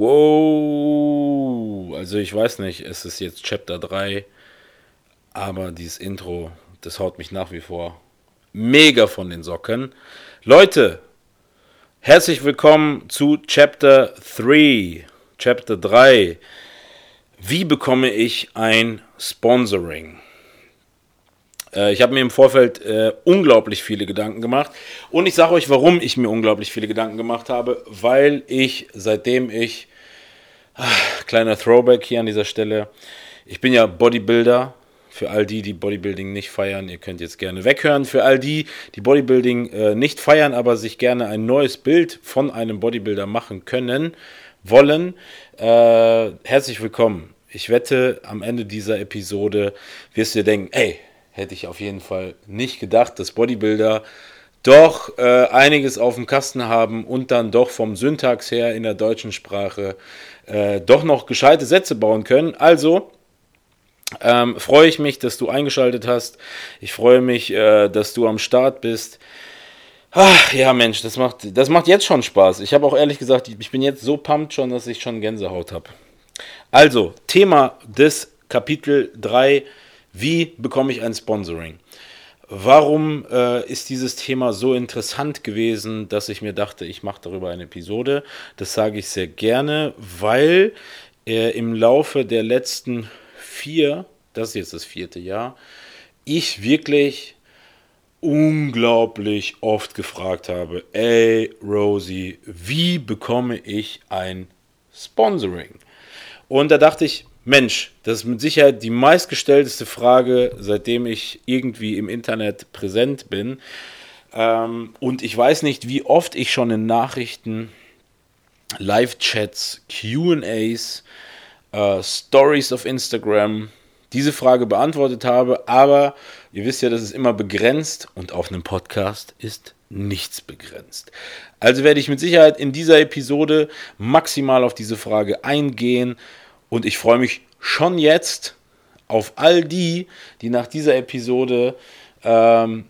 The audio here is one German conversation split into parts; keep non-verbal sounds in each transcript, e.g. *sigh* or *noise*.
Wow, also ich weiß nicht, es ist jetzt Chapter 3, aber dieses Intro, das haut mich nach wie vor mega von den Socken. Leute, herzlich willkommen zu Chapter 3. Chapter 3. Wie bekomme ich ein Sponsoring? Äh, ich habe mir im Vorfeld äh, unglaublich viele Gedanken gemacht. Und ich sage euch, warum ich mir unglaublich viele Gedanken gemacht habe. Weil ich, seitdem ich, kleiner Throwback hier an dieser Stelle, ich bin ja Bodybuilder. Für all die, die Bodybuilding nicht feiern, ihr könnt jetzt gerne weghören. Für all die, die Bodybuilding äh, nicht feiern, aber sich gerne ein neues Bild von einem Bodybuilder machen können, wollen, äh, herzlich willkommen. Ich wette, am Ende dieser Episode wirst du dir denken, ey, hätte ich auf jeden Fall nicht gedacht, dass Bodybuilder doch äh, einiges auf dem Kasten haben und dann doch vom Syntax her in der deutschen Sprache äh, doch noch gescheite Sätze bauen können. Also ähm, freue ich mich, dass du eingeschaltet hast. Ich freue mich, äh, dass du am Start bist. Ach, ja, Mensch, das macht, das macht jetzt schon Spaß. Ich habe auch ehrlich gesagt, ich bin jetzt so pumped schon, dass ich schon Gänsehaut habe. Also, Thema des Kapitel 3 wie bekomme ich ein Sponsoring? Warum äh, ist dieses Thema so interessant gewesen, dass ich mir dachte, ich mache darüber eine Episode? Das sage ich sehr gerne, weil äh, im Laufe der letzten vier, das ist jetzt das vierte Jahr, ich wirklich unglaublich oft gefragt habe, ey Rosie, wie bekomme ich ein Sponsoring? Und da dachte ich, Mensch, das ist mit Sicherheit die meistgestellteste Frage, seitdem ich irgendwie im Internet präsent bin. Ähm, und ich weiß nicht, wie oft ich schon in Nachrichten, Live-Chats, QAs, äh, Stories auf Instagram diese Frage beantwortet habe. Aber ihr wisst ja, das ist immer begrenzt und auf einem Podcast ist nichts begrenzt. Also werde ich mit Sicherheit in dieser Episode maximal auf diese Frage eingehen und ich freue mich schon jetzt auf all die, die nach dieser Episode ähm,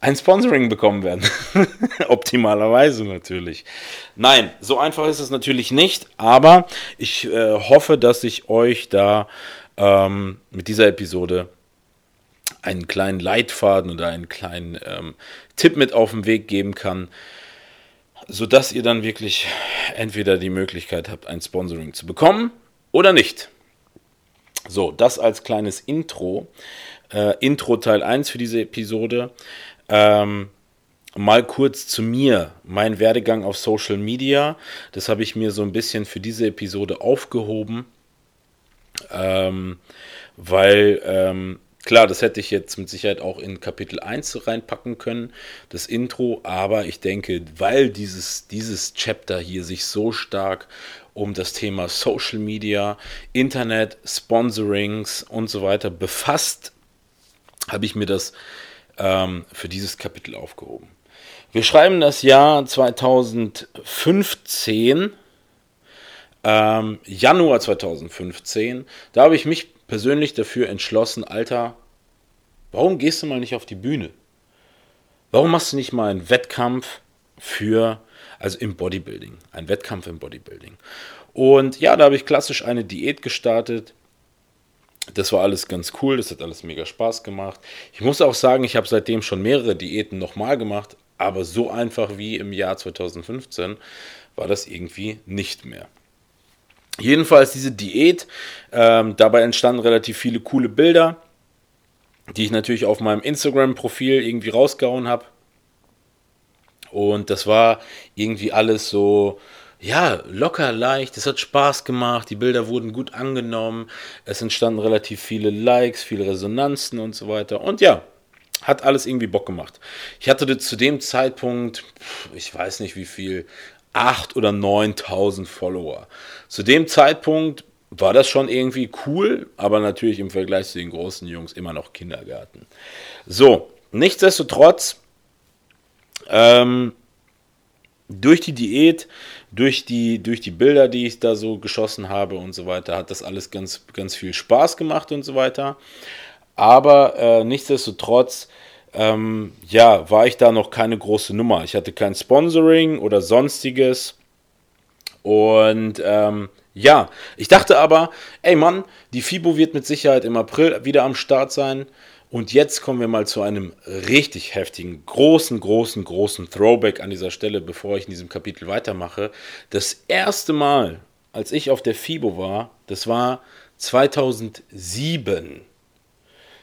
ein Sponsoring bekommen werden. *laughs* Optimalerweise natürlich. Nein, so einfach ist es natürlich nicht, aber ich äh, hoffe, dass ich euch da ähm, mit dieser Episode einen kleinen Leitfaden oder einen kleinen ähm, Tipp mit auf den Weg geben kann, sodass ihr dann wirklich entweder die Möglichkeit habt, ein Sponsoring zu bekommen oder nicht. So, das als kleines Intro. Äh, Intro Teil 1 für diese Episode. Ähm, mal kurz zu mir, mein Werdegang auf Social Media. Das habe ich mir so ein bisschen für diese Episode aufgehoben, ähm, weil ähm, klar, das hätte ich jetzt mit Sicherheit auch in Kapitel 1 reinpacken können, das Intro, aber ich denke, weil dieses, dieses Chapter hier sich so stark um das Thema Social Media, Internet, Sponsorings und so weiter befasst, habe ich mir das ähm, für dieses Kapitel aufgehoben. Wir schreiben das Jahr 2015, ähm, Januar 2015. Da habe ich mich persönlich dafür entschlossen, Alter, warum gehst du mal nicht auf die Bühne? Warum machst du nicht mal einen Wettkampf für also im Bodybuilding, ein Wettkampf im Bodybuilding. Und ja, da habe ich klassisch eine Diät gestartet. Das war alles ganz cool, das hat alles mega Spaß gemacht. Ich muss auch sagen, ich habe seitdem schon mehrere Diäten nochmal gemacht, aber so einfach wie im Jahr 2015 war das irgendwie nicht mehr. Jedenfalls diese Diät, ähm, dabei entstanden relativ viele coole Bilder, die ich natürlich auf meinem Instagram-Profil irgendwie rausgehauen habe. Und das war irgendwie alles so, ja, locker, leicht. Es hat Spaß gemacht. Die Bilder wurden gut angenommen. Es entstanden relativ viele Likes, viele Resonanzen und so weiter. Und ja, hat alles irgendwie Bock gemacht. Ich hatte zu dem Zeitpunkt, ich weiß nicht wie viel, 8.000 oder 9.000 Follower. Zu dem Zeitpunkt war das schon irgendwie cool, aber natürlich im Vergleich zu den großen Jungs immer noch Kindergarten. So, nichtsdestotrotz, ähm, durch die Diät, durch die, durch die Bilder, die ich da so geschossen habe und so weiter, hat das alles ganz, ganz viel Spaß gemacht und so weiter. Aber äh, nichtsdestotrotz, ähm, ja, war ich da noch keine große Nummer. Ich hatte kein Sponsoring oder sonstiges. Und ähm, ja, ich dachte aber, ey Mann, die FIBO wird mit Sicherheit im April wieder am Start sein. Und jetzt kommen wir mal zu einem richtig heftigen, großen, großen, großen Throwback an dieser Stelle, bevor ich in diesem Kapitel weitermache. Das erste Mal, als ich auf der FIBO war, das war 2007.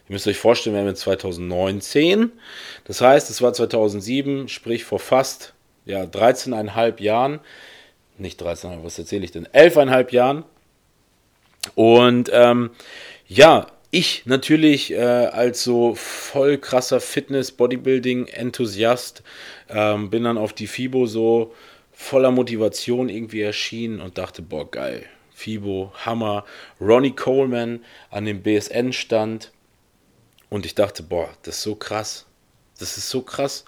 Ihr müsst euch vorstellen, wir haben jetzt 2019. Das heißt, es war 2007, sprich vor fast ja, 13,5 Jahren. Nicht 13,5, was erzähle ich denn? 11,5 Jahren. Und ähm, ja, ich natürlich äh, als so voll krasser Fitness-Bodybuilding-Enthusiast ähm, bin dann auf die FIBO so voller Motivation irgendwie erschienen und dachte, boah, geil. FIBO, Hammer. Ronnie Coleman an dem BSN stand. Und ich dachte, boah, das ist so krass. Das ist so krass.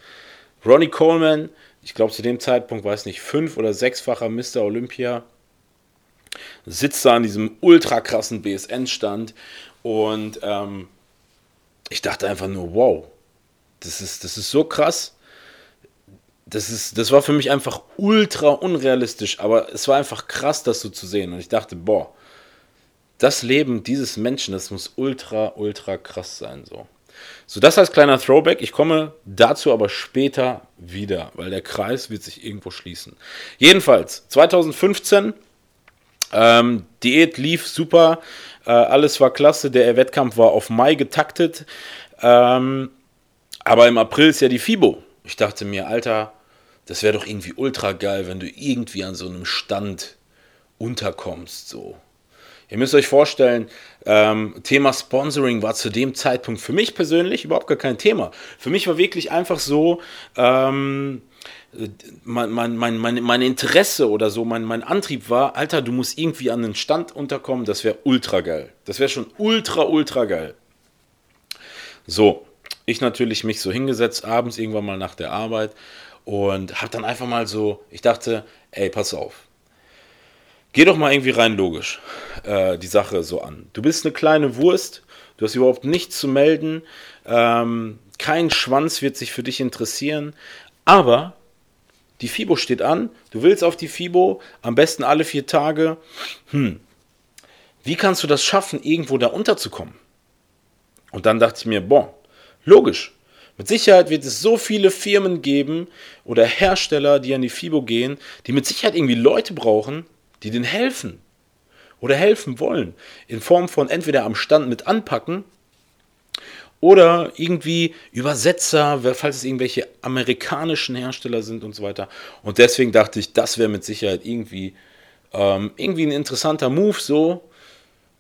Ronnie Coleman, ich glaube zu dem Zeitpunkt, weiß nicht, fünf- oder sechsfacher Mr. Olympia, sitzt da an diesem ultra krassen BSN-Stand und ähm, ich dachte einfach nur, wow, das ist, das ist so krass. Das, ist, das war für mich einfach ultra unrealistisch, aber es war einfach krass, das so zu sehen. Und ich dachte, boah, das Leben dieses Menschen, das muss ultra, ultra krass sein. So, so das als kleiner Throwback. Ich komme dazu aber später wieder, weil der Kreis wird sich irgendwo schließen. Jedenfalls, 2015, ähm, Diät lief super. Äh, alles war klasse. Der Wettkampf war auf Mai getaktet. Ähm, aber im April ist ja die FIBO. Ich dachte mir, Alter, das wäre doch irgendwie ultra geil, wenn du irgendwie an so einem Stand unterkommst. So. Ihr müsst euch vorstellen, ähm, Thema Sponsoring war zu dem Zeitpunkt für mich persönlich überhaupt gar kein Thema. Für mich war wirklich einfach so, ähm, mein, mein, mein, mein, mein Interesse oder so, mein, mein Antrieb war, Alter, du musst irgendwie an den Stand unterkommen, das wäre ultra geil. Das wäre schon ultra, ultra geil. So, ich natürlich mich so hingesetzt, abends irgendwann mal nach der Arbeit und habe dann einfach mal so, ich dachte, ey, pass auf. Geh doch mal irgendwie rein logisch äh, die Sache so an. Du bist eine kleine Wurst, du hast überhaupt nichts zu melden, ähm, kein Schwanz wird sich für dich interessieren, aber die FIBO steht an, du willst auf die FIBO, am besten alle vier Tage. Hm, wie kannst du das schaffen, irgendwo da unterzukommen? Und dann dachte ich mir, boah, logisch. Mit Sicherheit wird es so viele Firmen geben oder Hersteller, die an die FIBO gehen, die mit Sicherheit irgendwie Leute brauchen, die denen helfen oder helfen wollen. In Form von entweder am Stand mit anpacken oder irgendwie Übersetzer, falls es irgendwelche amerikanischen Hersteller sind und so weiter. Und deswegen dachte ich, das wäre mit Sicherheit irgendwie, ähm, irgendwie ein interessanter Move so.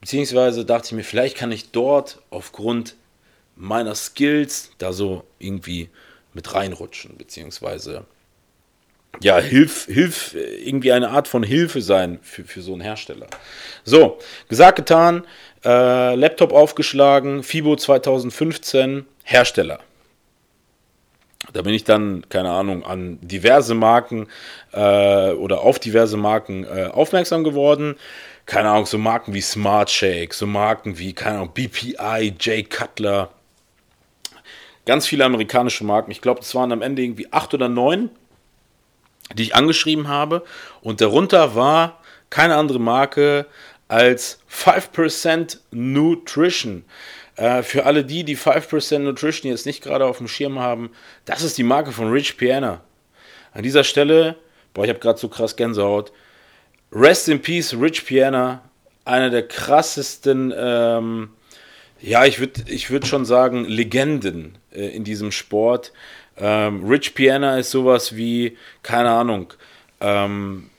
Beziehungsweise dachte ich mir, vielleicht kann ich dort aufgrund meiner Skills da so irgendwie mit reinrutschen, beziehungsweise ja, hilf, hilf, irgendwie eine Art von Hilfe sein für, für so einen Hersteller. So, gesagt, getan. Äh, Laptop aufgeschlagen, FIBO 2015, Hersteller. Da bin ich dann, keine Ahnung, an diverse Marken äh, oder auf diverse Marken äh, aufmerksam geworden. Keine Ahnung, so Marken wie Smart Shake, so Marken wie, keine Ahnung, BPI, Jay Cutler. Ganz viele amerikanische Marken. Ich glaube, es waren am Ende irgendwie acht oder neun, die ich angeschrieben habe. Und darunter war keine andere Marke als 5% Nutrition. Äh, für alle die, die 5% Nutrition jetzt nicht gerade auf dem Schirm haben, das ist die Marke von Rich Piana. An dieser Stelle, boah, ich habe gerade so krass Gänsehaut. Rest in Peace, Rich Piana, einer der krassesten, ähm, ja, ich würde ich würd schon sagen, Legenden äh, in diesem Sport. Ähm, Rich Piana ist sowas wie, keine Ahnung, ähm,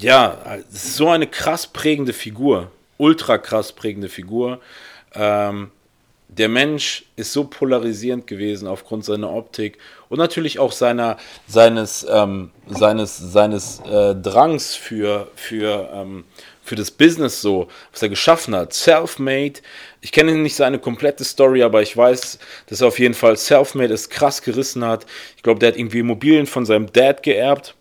ja, ist so eine krass prägende Figur, ultra krass prägende Figur. Ähm, der Mensch ist so polarisierend gewesen aufgrund seiner Optik und natürlich auch seiner, seines, ähm, seines, seines äh, Drangs für, für, ähm, für das Business so, was er geschaffen hat. Self-made. Ich kenne nicht seine komplette Story, aber ich weiß, dass er auf jeden Fall self-made es krass gerissen hat. Ich glaube, der hat irgendwie Immobilien von seinem Dad geerbt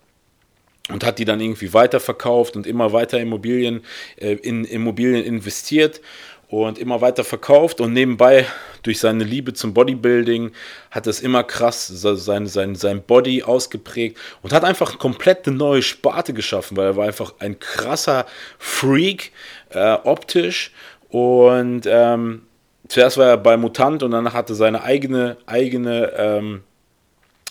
und hat die dann irgendwie weiterverkauft und immer weiter Immobilien, äh, in Immobilien investiert und immer weiter verkauft und nebenbei durch seine Liebe zum Bodybuilding hat es immer krass sein, sein, sein Body ausgeprägt und hat einfach komplett eine neue Sparte geschaffen, weil er war einfach ein krasser Freak äh, optisch und ähm, zuerst war er bei Mutant und dann hatte seine eigene eigene ähm,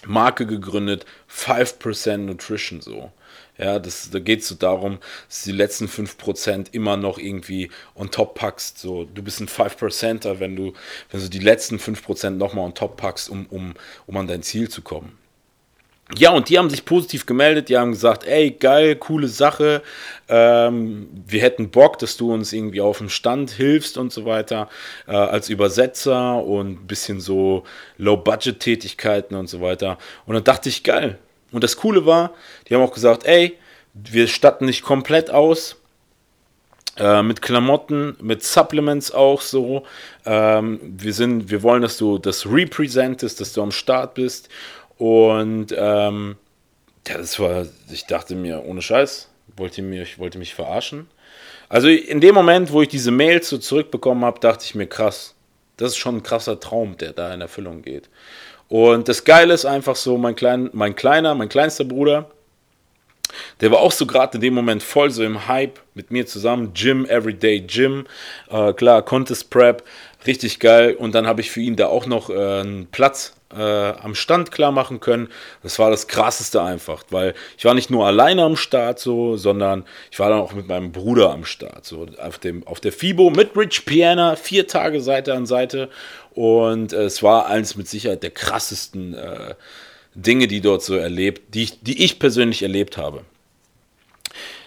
Marke gegründet, 5% Nutrition so. Ja, das, da geht es so darum, dass die letzten 5% immer noch irgendwie on top packst. So, du bist ein 5%er, wenn du, wenn du die letzten 5% nochmal on top packst, um, um, um an dein Ziel zu kommen. Ja, und die haben sich positiv gemeldet, die haben gesagt, ey, geil, coole Sache, ähm, wir hätten Bock, dass du uns irgendwie auf dem Stand hilfst und so weiter, äh, als Übersetzer und ein bisschen so Low-Budget-Tätigkeiten und so weiter. Und dann dachte ich, geil, und das Coole war, die haben auch gesagt, ey, wir statten nicht komplett aus. Äh, mit Klamotten, mit Supplements auch so. Ähm, wir, sind, wir wollen, dass du das representest, dass du am Start bist. Und ähm, ja, das war, ich dachte mir, ohne Scheiß, wollte mich, wollte mich verarschen. Also in dem Moment, wo ich diese Mails so zurückbekommen habe, dachte ich mir, krass, das ist schon ein krasser Traum, der da in Erfüllung geht. Und das Geile ist einfach so, mein, klein, mein kleiner, mein kleinster Bruder, der war auch so gerade in dem Moment voll so im Hype mit mir zusammen. Gym, Everyday Gym, äh, klar, Contest Prep, richtig geil. Und dann habe ich für ihn da auch noch äh, einen Platz äh, am Stand klar machen können. Das war das krasseste einfach, weil ich war nicht nur alleine am Start so, sondern ich war dann auch mit meinem Bruder am Start so auf dem auf der FIBO mit Rich Piana vier Tage Seite an Seite und äh, es war eins mit Sicherheit der krassesten äh, Dinge, die dort so erlebt, die ich, die ich persönlich erlebt habe.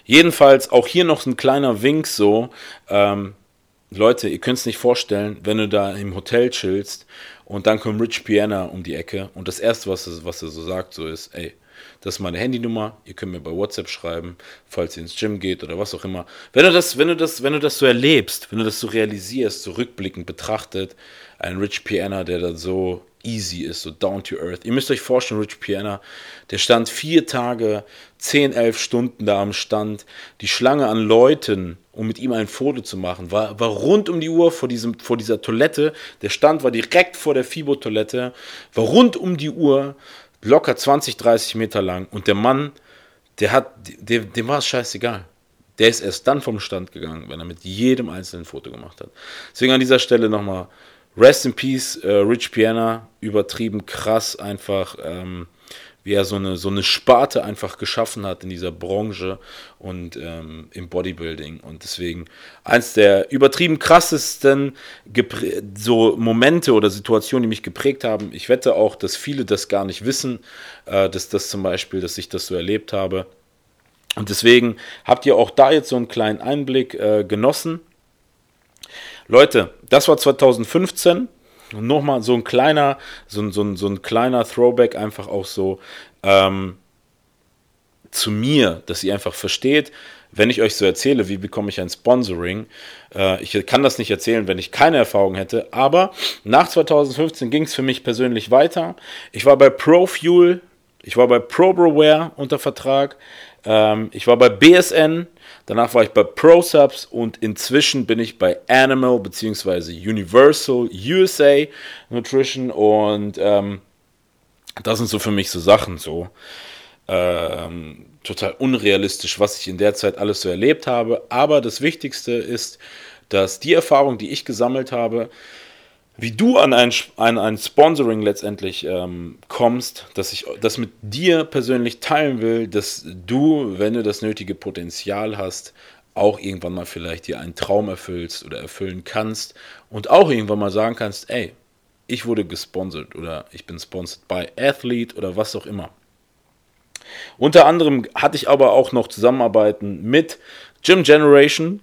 Jedenfalls auch hier noch ein kleiner Wink so. Ähm, Leute, ihr könnt es nicht vorstellen, wenn du da im Hotel chillst und dann kommt Rich Piana um die Ecke und das erste, was er, was er so sagt, so ist, ey, das ist meine Handynummer, ihr könnt mir bei WhatsApp schreiben, falls ihr ins Gym geht oder was auch immer. Wenn du das, wenn du das, wenn du das so erlebst, wenn du das so realisierst, so rückblickend betrachtet, ein Rich Piana, der da so easy ist, so down to earth. Ihr müsst euch vorstellen, Rich Piana, der stand vier Tage, zehn, elf Stunden da am Stand. Die Schlange an Leuten, um mit ihm ein Foto zu machen, war, war rund um die Uhr vor, diesem, vor dieser Toilette. Der Stand war direkt vor der Fibo-Toilette, war rund um die Uhr, locker 20, 30 Meter lang. Und der Mann, der hat, dem, dem war es scheißegal. Der ist erst dann vom Stand gegangen, wenn er mit jedem einzelnen Foto gemacht hat. Deswegen an dieser Stelle nochmal Rest in Peace, äh, Rich Piana, übertrieben krass einfach. Ähm, wie er so eine, so eine Sparte einfach geschaffen hat in dieser Branche und ähm, im Bodybuilding. Und deswegen eins der übertrieben krassesten so Momente oder Situationen, die mich geprägt haben. Ich wette auch, dass viele das gar nicht wissen, äh, dass das zum Beispiel, dass ich das so erlebt habe. Und deswegen habt ihr auch da jetzt so einen kleinen Einblick äh, genossen. Leute, das war 2015. Und nochmal so ein kleiner, so, so, so ein kleiner Throwback einfach auch so ähm, zu mir, dass ihr einfach versteht, wenn ich euch so erzähle, wie bekomme ich ein Sponsoring. Äh, ich kann das nicht erzählen, wenn ich keine Erfahrung hätte. Aber nach 2015 ging es für mich persönlich weiter. Ich war bei ProFuel, ich war bei ProBroWare unter Vertrag, ähm, ich war bei BSN, Danach war ich bei ProSubs und inzwischen bin ich bei Animal bzw. Universal USA Nutrition und ähm, das sind so für mich so Sachen so. Ähm, total unrealistisch, was ich in der Zeit alles so erlebt habe. Aber das Wichtigste ist, dass die Erfahrung, die ich gesammelt habe, wie du an ein, an ein Sponsoring letztendlich ähm, kommst, dass ich das mit dir persönlich teilen will, dass du, wenn du das nötige Potenzial hast, auch irgendwann mal vielleicht dir einen Traum erfüllst oder erfüllen kannst und auch irgendwann mal sagen kannst, ey, ich wurde gesponsert oder ich bin sponsored by Athlete oder was auch immer. Unter anderem hatte ich aber auch noch Zusammenarbeiten mit Gym Generation,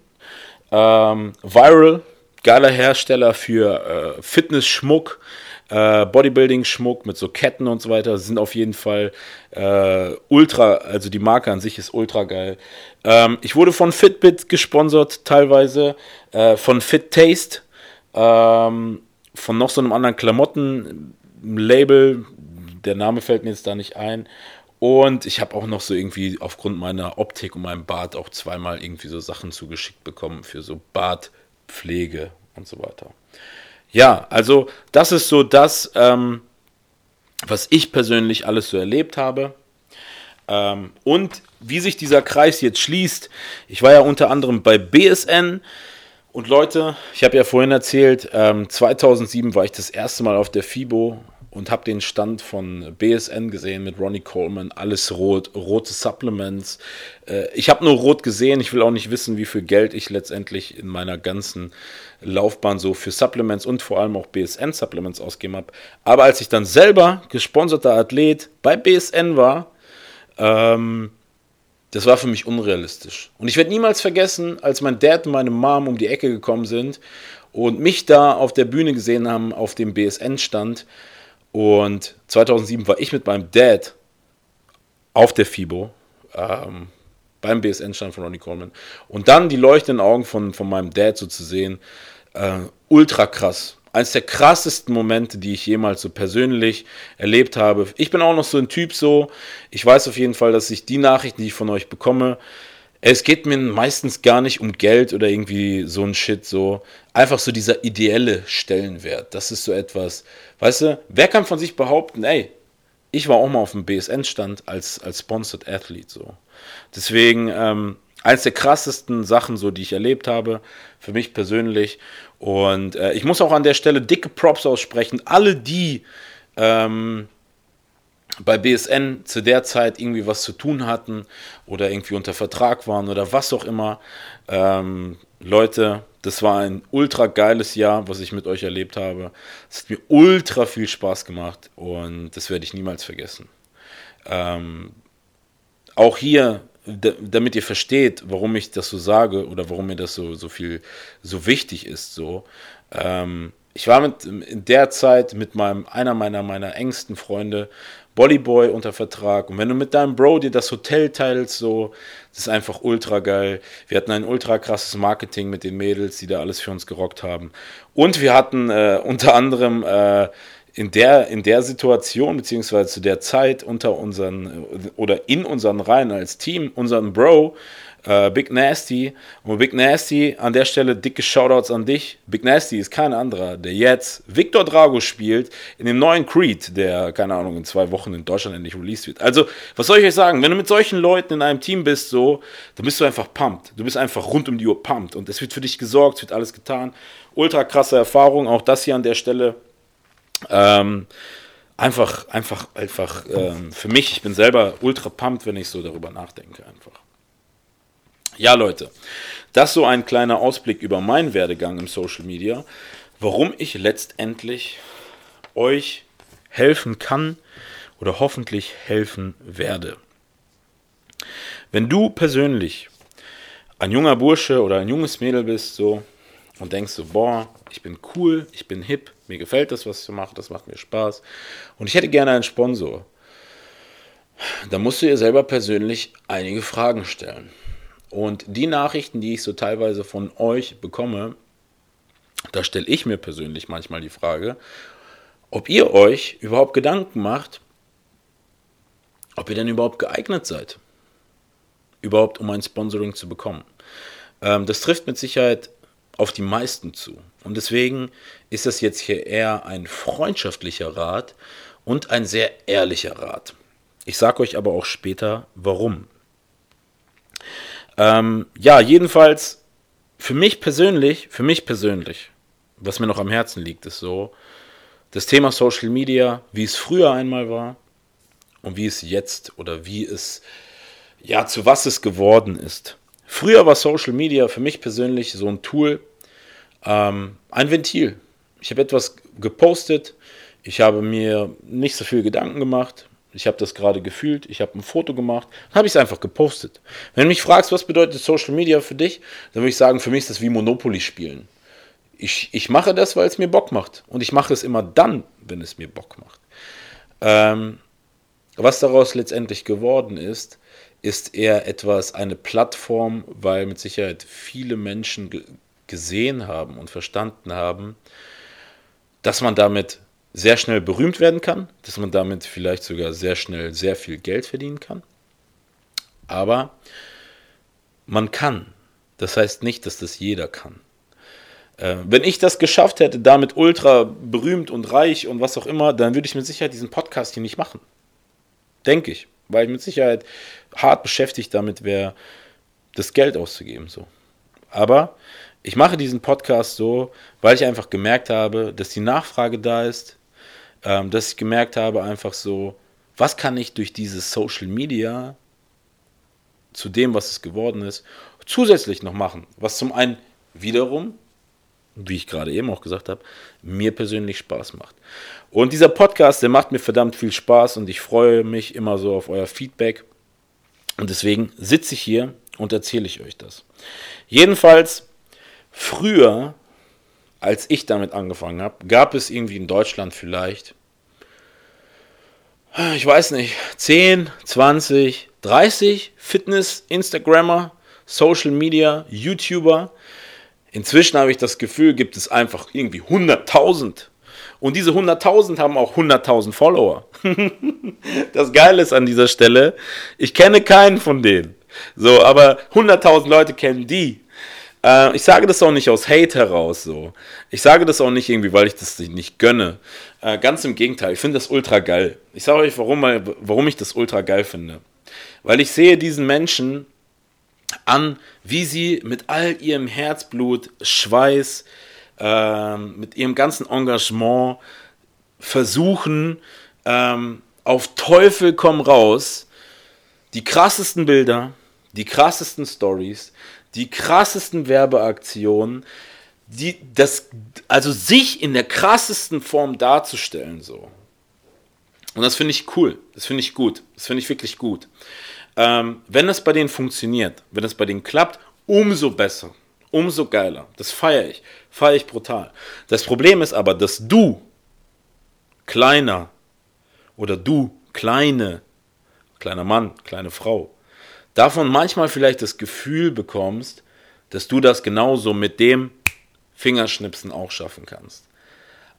ähm, Viral, geiler Hersteller für äh, Fitness-Schmuck, äh, Bodybuilding-Schmuck mit so Ketten und so weiter. Sind auf jeden Fall äh, ultra, also die Marke an sich ist ultra geil. Ähm, ich wurde von Fitbit gesponsert, teilweise, äh, von Fit Taste, ähm, von noch so einem anderen Klamotten-Label. Der Name fällt mir jetzt da nicht ein. Und ich habe auch noch so irgendwie aufgrund meiner Optik und meinem Bart auch zweimal irgendwie so Sachen zugeschickt bekommen für so Bartpflege und so weiter. Ja, also das ist so das, ähm, was ich persönlich alles so erlebt habe. Ähm, und wie sich dieser Kreis jetzt schließt, ich war ja unter anderem bei BSN. Und Leute, ich habe ja vorhin erzählt, ähm, 2007 war ich das erste Mal auf der FIBO und habe den Stand von BSN gesehen mit Ronnie Coleman, alles rot, rote Supplements. Äh, ich habe nur rot gesehen, ich will auch nicht wissen, wie viel Geld ich letztendlich in meiner ganzen Laufbahn so für Supplements und vor allem auch BSN Supplements ausgegeben habe. Aber als ich dann selber gesponserter Athlet bei BSN war, ähm, das war für mich unrealistisch. Und ich werde niemals vergessen, als mein Dad und meine Mom um die Ecke gekommen sind und mich da auf der Bühne gesehen haben, auf dem BSN-Stand. Und 2007 war ich mit meinem Dad auf der FIBO, ähm, beim BSN-Stand von Ronnie Coleman. Und dann die leuchtenden Augen von, von meinem Dad so zu sehen, äh, ultra krass. Eines der krassesten Momente, die ich jemals so persönlich erlebt habe. Ich bin auch noch so ein Typ so. Ich weiß auf jeden Fall, dass ich die Nachrichten, die ich von euch bekomme, es geht mir meistens gar nicht um Geld oder irgendwie so ein Shit, so einfach so dieser ideelle Stellenwert. Das ist so etwas, weißt du, wer kann von sich behaupten, ey, ich war auch mal auf dem BSN-Stand als, als Sponsored Athlete, so. Deswegen, ähm, eins der krassesten Sachen, so, die ich erlebt habe, für mich persönlich. Und äh, ich muss auch an der Stelle dicke Props aussprechen. Alle, die ähm, bei BSN zu der Zeit irgendwie was zu tun hatten oder irgendwie unter Vertrag waren oder was auch immer. Ähm, Leute, das war ein ultra geiles Jahr, was ich mit euch erlebt habe. Es hat mir ultra viel Spaß gemacht und das werde ich niemals vergessen. Ähm, auch hier, damit ihr versteht, warum ich das so sage oder warum mir das so, so viel so wichtig ist, so. Ähm, ich war mit, in der Zeit mit meinem, einer meiner, meiner engsten Freunde, Bollyboy unter Vertrag. Und wenn du mit deinem Bro dir das Hotel teilst, so, das ist einfach ultra geil. Wir hatten ein ultra krasses Marketing mit den Mädels, die da alles für uns gerockt haben. Und wir hatten äh, unter anderem äh, in der, in der Situation, beziehungsweise zu der Zeit unter unseren oder in unseren Reihen als Team, unseren Bro, äh, Big Nasty. Und Big Nasty, an der Stelle dicke Shoutouts an dich. Big Nasty ist kein anderer, der jetzt Victor Drago spielt in dem neuen Creed, der, keine Ahnung, in zwei Wochen in Deutschland endlich released wird. Also, was soll ich euch sagen? Wenn du mit solchen Leuten in einem Team bist, so, dann bist du einfach pumped. Du bist einfach rund um die Uhr pumped. Und es wird für dich gesorgt, es wird alles getan. Ultra krasse Erfahrung, auch das hier an der Stelle. Ähm, einfach, einfach, einfach ähm, für mich, ich bin selber ultra pumped, wenn ich so darüber nachdenke, einfach. Ja, Leute, das so ein kleiner Ausblick über meinen Werdegang im Social Media, warum ich letztendlich euch helfen kann oder hoffentlich helfen werde. Wenn du persönlich ein junger Bursche oder ein junges Mädel bist, so und denkst so, boah, ich bin cool, ich bin hip, mir gefällt das, was ich mache, das macht mir Spaß und ich hätte gerne einen Sponsor, dann musst du dir selber persönlich einige Fragen stellen. Und die Nachrichten, die ich so teilweise von euch bekomme, da stelle ich mir persönlich manchmal die Frage, ob ihr euch überhaupt Gedanken macht, ob ihr denn überhaupt geeignet seid, überhaupt um ein Sponsoring zu bekommen. Ähm, das trifft mit Sicherheit auf die meisten zu. Und deswegen ist das jetzt hier eher ein freundschaftlicher Rat und ein sehr ehrlicher Rat. Ich sage euch aber auch später, warum. Ähm, ja, jedenfalls für mich persönlich, für mich persönlich, was mir noch am Herzen liegt, ist so, das Thema Social Media, wie es früher einmal war und wie es jetzt oder wie es, ja, zu was es geworden ist. Früher war Social Media für mich persönlich so ein Tool, ähm, ein Ventil. Ich habe etwas gepostet, ich habe mir nicht so viel Gedanken gemacht, ich habe das gerade gefühlt, ich habe ein Foto gemacht, habe ich es einfach gepostet. Wenn du mich fragst, was bedeutet Social Media für dich, dann würde ich sagen, für mich ist das wie Monopoly spielen. Ich, ich mache das, weil es mir Bock macht. Und ich mache es immer dann, wenn es mir Bock macht. Ähm, was daraus letztendlich geworden ist, ist eher etwas, eine Plattform, weil mit Sicherheit viele Menschen gesehen haben und verstanden haben, dass man damit sehr schnell berühmt werden kann, dass man damit vielleicht sogar sehr schnell sehr viel Geld verdienen kann. Aber man kann. Das heißt nicht, dass das jeder kann. Äh, wenn ich das geschafft hätte, damit ultra berühmt und reich und was auch immer, dann würde ich mit Sicherheit diesen Podcast hier nicht machen. Denke ich. Weil ich mit Sicherheit hart beschäftigt damit wäre, das Geld auszugeben. So. Aber ich mache diesen Podcast so, weil ich einfach gemerkt habe, dass die Nachfrage da ist, ähm, dass ich gemerkt habe, einfach so, was kann ich durch dieses Social Media zu dem, was es geworden ist, zusätzlich noch machen? Was zum einen wiederum, wie ich gerade eben auch gesagt habe, mir persönlich Spaß macht. Und dieser Podcast, der macht mir verdammt viel Spaß und ich freue mich immer so auf euer Feedback. Und deswegen sitze ich hier und erzähle ich euch das. Jedenfalls, früher als ich damit angefangen habe, gab es irgendwie in Deutschland vielleicht, ich weiß nicht, 10, 20, 30 Fitness-Instagrammer, Social Media, YouTuber. Inzwischen habe ich das Gefühl, gibt es einfach irgendwie 100.000. Und diese 100.000 haben auch 100.000 Follower. *laughs* das Geile ist an dieser Stelle, ich kenne keinen von denen. So, aber 100.000 Leute kennen die. Äh, ich sage das auch nicht aus Hate heraus so. Ich sage das auch nicht irgendwie, weil ich das nicht gönne. Äh, ganz im Gegenteil, ich finde das ultra geil. Ich sage euch, warum, warum ich das ultra geil finde. Weil ich sehe diesen Menschen an, wie sie mit all ihrem Herzblut, Schweiß, äh, mit ihrem ganzen Engagement versuchen, ähm, auf Teufel komm raus, die krassesten Bilder, die krassesten Stories, die krassesten Werbeaktionen, die, das, also sich in der krassesten Form darzustellen, so. Und das finde ich cool, das finde ich gut, das finde ich wirklich gut. Ähm, wenn das bei denen funktioniert, wenn das bei denen klappt, umso besser, umso geiler. Das feiere ich, feiere ich brutal. Das Problem ist aber, dass du, kleiner, oder du, kleine, kleiner Mann, kleine Frau, davon manchmal vielleicht das Gefühl bekommst, dass du das genauso mit dem Fingerschnipsen auch schaffen kannst.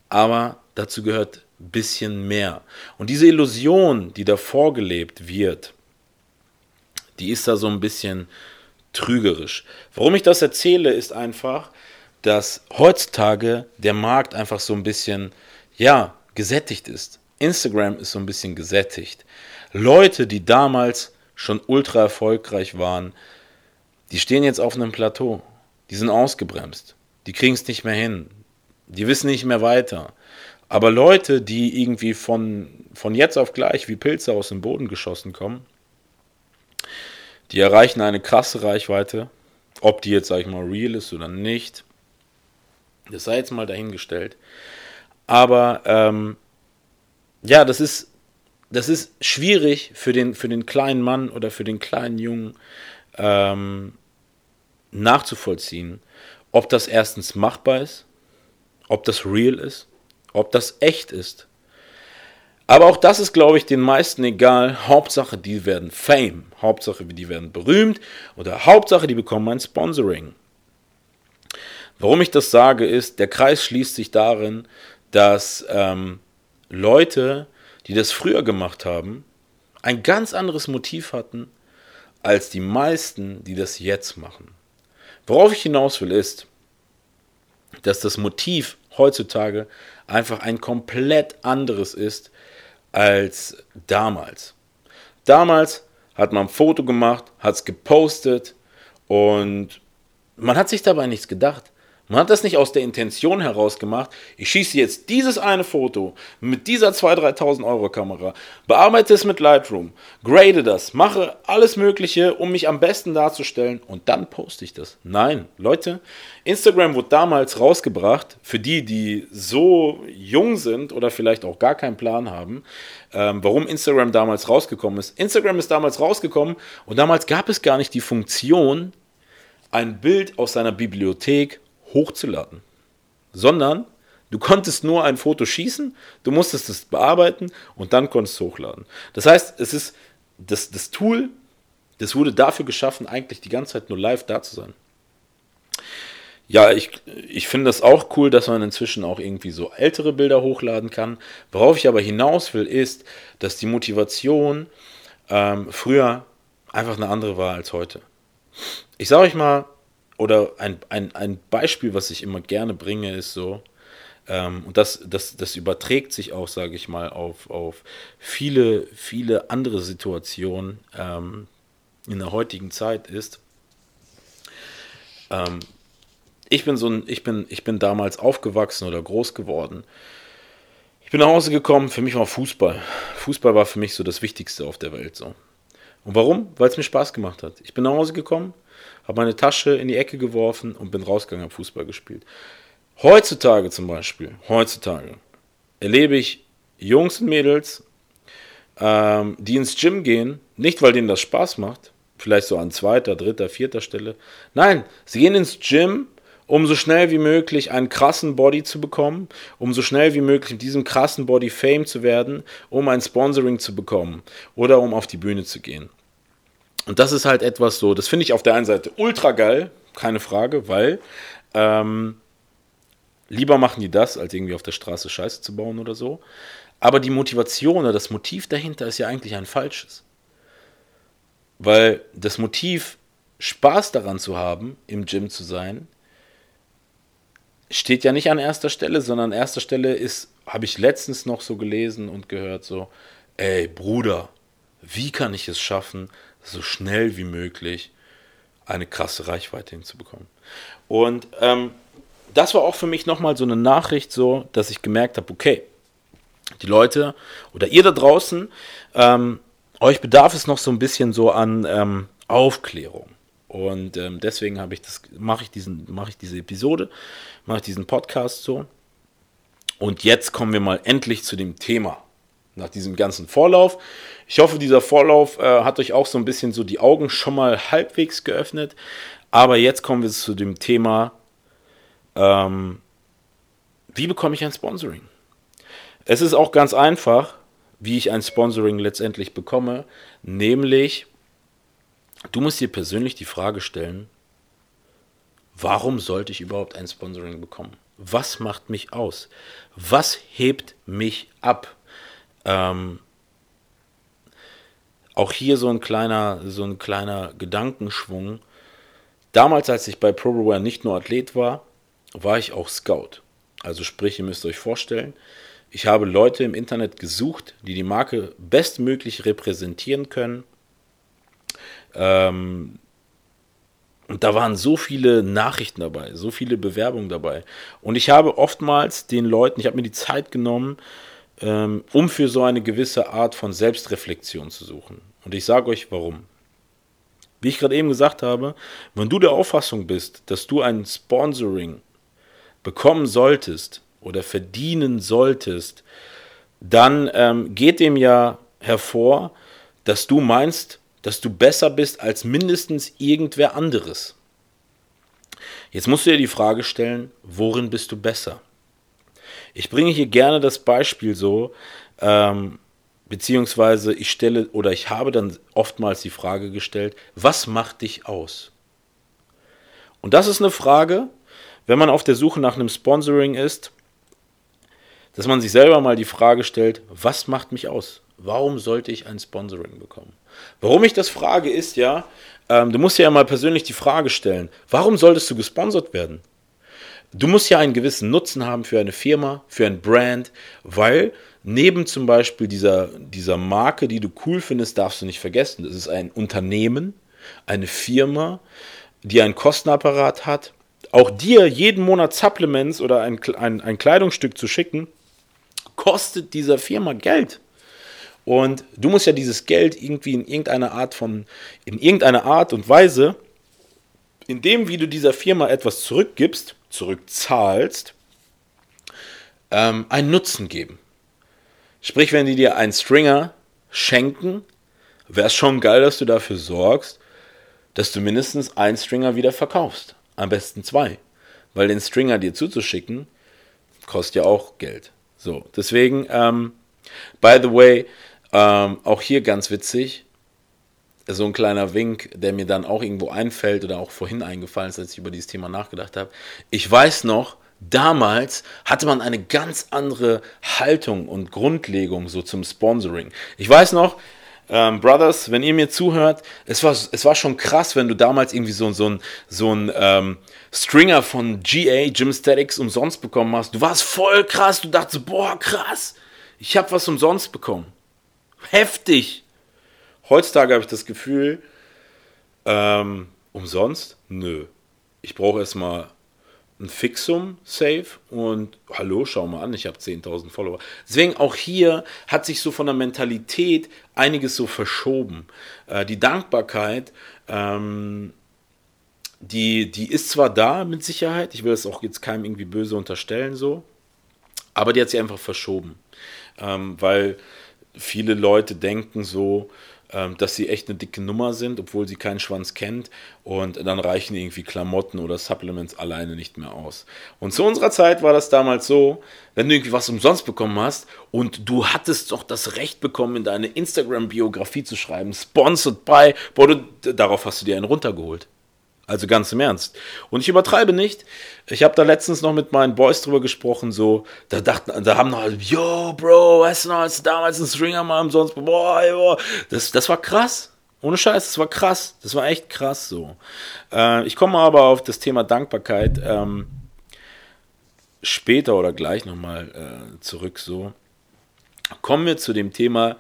Aber dazu gehört ein bisschen mehr. Und diese Illusion, die da vorgelebt wird, die ist da so ein bisschen trügerisch. Warum ich das erzähle, ist einfach, dass heutzutage der Markt einfach so ein bisschen, ja, gesättigt ist. Instagram ist so ein bisschen gesättigt. Leute, die damals schon ultra erfolgreich waren, die stehen jetzt auf einem Plateau. Die sind ausgebremst. Die kriegen es nicht mehr hin. Die wissen nicht mehr weiter. Aber Leute, die irgendwie von, von jetzt auf gleich wie Pilze aus dem Boden geschossen kommen, die erreichen eine krasse Reichweite. Ob die jetzt, sag ich mal, real ist oder nicht, das sei jetzt mal dahingestellt. Aber ähm, ja, das ist das ist schwierig für den, für den kleinen Mann oder für den kleinen Jungen ähm, nachzuvollziehen, ob das erstens machbar ist, ob das real ist, ob das echt ist. Aber auch das ist, glaube ich, den meisten egal. Hauptsache, die werden Fame. Hauptsache, die werden berühmt. Oder Hauptsache, die bekommen ein Sponsoring. Warum ich das sage, ist, der Kreis schließt sich darin, dass ähm, Leute die das früher gemacht haben, ein ganz anderes Motiv hatten als die meisten, die das jetzt machen. Worauf ich hinaus will, ist, dass das Motiv heutzutage einfach ein komplett anderes ist als damals. Damals hat man ein Foto gemacht, hat es gepostet und man hat sich dabei nichts gedacht. Man hat das nicht aus der Intention heraus gemacht. Ich schieße jetzt dieses eine Foto mit dieser 2.000, 3.000 Euro Kamera, bearbeite es mit Lightroom, grade das, mache alles Mögliche, um mich am besten darzustellen und dann poste ich das. Nein, Leute, Instagram wurde damals rausgebracht, für die, die so jung sind oder vielleicht auch gar keinen Plan haben, ähm, warum Instagram damals rausgekommen ist. Instagram ist damals rausgekommen und damals gab es gar nicht die Funktion, ein Bild aus seiner Bibliothek hochzuladen. sondern du konntest nur ein Foto schießen, du musstest es bearbeiten und dann konntest du hochladen. Das heißt, es ist das, das Tool, das wurde dafür geschaffen, eigentlich die ganze Zeit nur live da zu sein. Ja, ich, ich finde das auch cool, dass man inzwischen auch irgendwie so ältere Bilder hochladen kann. Worauf ich aber hinaus will, ist, dass die Motivation ähm, früher einfach eine andere war als heute. Ich sage euch mal, oder ein, ein, ein Beispiel, was ich immer gerne bringe, ist so, ähm, und das, das, das überträgt sich auch, sage ich mal, auf, auf viele, viele andere Situationen ähm, in der heutigen Zeit ist, ähm, ich bin so ein, ich bin, ich bin damals aufgewachsen oder groß geworden. Ich bin nach Hause gekommen, für mich war Fußball. Fußball war für mich so das Wichtigste auf der Welt. So. Und warum? Weil es mir Spaß gemacht hat. Ich bin nach Hause gekommen, habe meine Tasche in die Ecke geworfen und bin rausgegangen, habe Fußball gespielt. Heutzutage zum Beispiel, heutzutage erlebe ich Jungs und Mädels, ähm, die ins Gym gehen, nicht weil denen das Spaß macht, vielleicht so an zweiter, dritter, vierter Stelle. Nein, sie gehen ins Gym, um so schnell wie möglich einen krassen Body zu bekommen, um so schnell wie möglich mit diesem krassen Body Fame zu werden, um ein Sponsoring zu bekommen oder um auf die Bühne zu gehen. Und das ist halt etwas so, das finde ich auf der einen Seite ultra geil, keine Frage, weil ähm, lieber machen die das, als irgendwie auf der Straße Scheiße zu bauen oder so. Aber die Motivation oder das Motiv dahinter ist ja eigentlich ein falsches. Weil das Motiv, Spaß daran zu haben, im Gym zu sein, steht ja nicht an erster Stelle, sondern an erster Stelle ist, habe ich letztens noch so gelesen und gehört, so, ey Bruder, wie kann ich es schaffen, so schnell wie möglich eine krasse Reichweite hinzubekommen? Und ähm, das war auch für mich nochmal so eine Nachricht, so, dass ich gemerkt habe, okay, die Leute oder ihr da draußen, ähm, euch bedarf es noch so ein bisschen so an ähm, Aufklärung. Und ähm, deswegen habe ich das, mache ich diesen, mache ich diese Episode, mache ich diesen Podcast so. Und jetzt kommen wir mal endlich zu dem Thema. Nach diesem ganzen Vorlauf. Ich hoffe, dieser Vorlauf äh, hat euch auch so ein bisschen so die Augen schon mal halbwegs geöffnet. Aber jetzt kommen wir zu dem Thema, ähm, wie bekomme ich ein Sponsoring? Es ist auch ganz einfach, wie ich ein Sponsoring letztendlich bekomme, nämlich Du musst dir persönlich die Frage stellen, warum sollte ich überhaupt ein Sponsoring bekommen? Was macht mich aus? Was hebt mich ab? Ähm, auch hier so ein kleiner, so ein kleiner Gedankenschwung. Damals, als ich bei ProBeware nicht nur Athlet war, war ich auch Scout. Also sprich, ihr müsst euch vorstellen, ich habe Leute im Internet gesucht, die die Marke bestmöglich repräsentieren können ähm, und da waren so viele Nachrichten dabei, so viele Bewerbungen dabei. Und ich habe oftmals den Leuten, ich habe mir die Zeit genommen, ähm, um für so eine gewisse Art von Selbstreflexion zu suchen. Und ich sage euch warum. Wie ich gerade eben gesagt habe, wenn du der Auffassung bist, dass du ein Sponsoring bekommen solltest oder verdienen solltest, dann ähm, geht dem ja hervor, dass du meinst, dass du besser bist als mindestens irgendwer anderes. Jetzt musst du dir die Frage stellen, worin bist du besser? Ich bringe hier gerne das Beispiel so, ähm, beziehungsweise ich stelle oder ich habe dann oftmals die Frage gestellt, was macht dich aus? Und das ist eine Frage, wenn man auf der Suche nach einem Sponsoring ist, dass man sich selber mal die Frage stellt, was macht mich aus? Warum sollte ich ein Sponsoring bekommen? Warum ich das frage, ist ja, ähm, du musst ja mal persönlich die Frage stellen, warum solltest du gesponsert werden? Du musst ja einen gewissen Nutzen haben für eine Firma, für ein Brand, weil neben zum Beispiel dieser, dieser Marke, die du cool findest, darfst du nicht vergessen, das ist ein Unternehmen, eine Firma, die einen Kostenapparat hat. Auch dir jeden Monat Supplements oder ein, ein, ein Kleidungsstück zu schicken, kostet dieser Firma Geld. Und du musst ja dieses Geld irgendwie in irgendeiner Art von, in irgendeiner Art und Weise, in dem, wie du dieser Firma etwas zurückgibst, zurückzahlst, ähm, einen Nutzen geben. Sprich, wenn die dir einen Stringer schenken, wäre es schon geil, dass du dafür sorgst, dass du mindestens einen Stringer wieder verkaufst. Am besten zwei. Weil den Stringer dir zuzuschicken, Kostet ja auch Geld. So, deswegen, ähm, by the way, ähm, auch hier ganz witzig, so ein kleiner Wink, der mir dann auch irgendwo einfällt oder auch vorhin eingefallen ist, als ich über dieses Thema nachgedacht habe. Ich weiß noch, damals hatte man eine ganz andere Haltung und Grundlegung so zum Sponsoring. Ich weiß noch, ähm, Brothers, wenn ihr mir zuhört, es war, es war schon krass, wenn du damals irgendwie so, so ein, so ein ähm, Stringer von GA, Gym Statics, umsonst bekommen hast. Du warst voll krass, du dachtest, boah, krass, ich habe was umsonst bekommen. Heftig. Heutzutage habe ich das Gefühl, ähm, umsonst? Nö. Ich brauche erstmal ein Fixum safe und hallo, schau mal an, ich habe 10.000 Follower. Deswegen auch hier hat sich so von der Mentalität einiges so verschoben. Äh, die Dankbarkeit, ähm, die, die ist zwar da mit Sicherheit, ich will das auch jetzt keinem irgendwie böse unterstellen so, aber die hat sich einfach verschoben. Ähm, weil viele Leute denken so, dass sie echt eine dicke Nummer sind, obwohl sie keinen Schwanz kennt. Und dann reichen irgendwie Klamotten oder Supplements alleine nicht mehr aus. Und zu unserer Zeit war das damals so, wenn du irgendwie was umsonst bekommen hast und du hattest doch das Recht bekommen, in deine Instagram-Biografie zu schreiben, sponsored by, boah, du, darauf hast du dir einen runtergeholt. Also ganz im Ernst. Und ich übertreibe nicht. Ich habe da letztens noch mit meinen Boys drüber gesprochen, so, da dachten, da haben noch yo, Bro, weißt du noch, als damals ein Stringer mal umsonst, boah, yo. Das, das war krass. Ohne Scheiß, das war krass. Das war echt krass so. Äh, ich komme aber auf das Thema Dankbarkeit ähm, später oder gleich nochmal äh, zurück so. Kommen wir zu dem Thema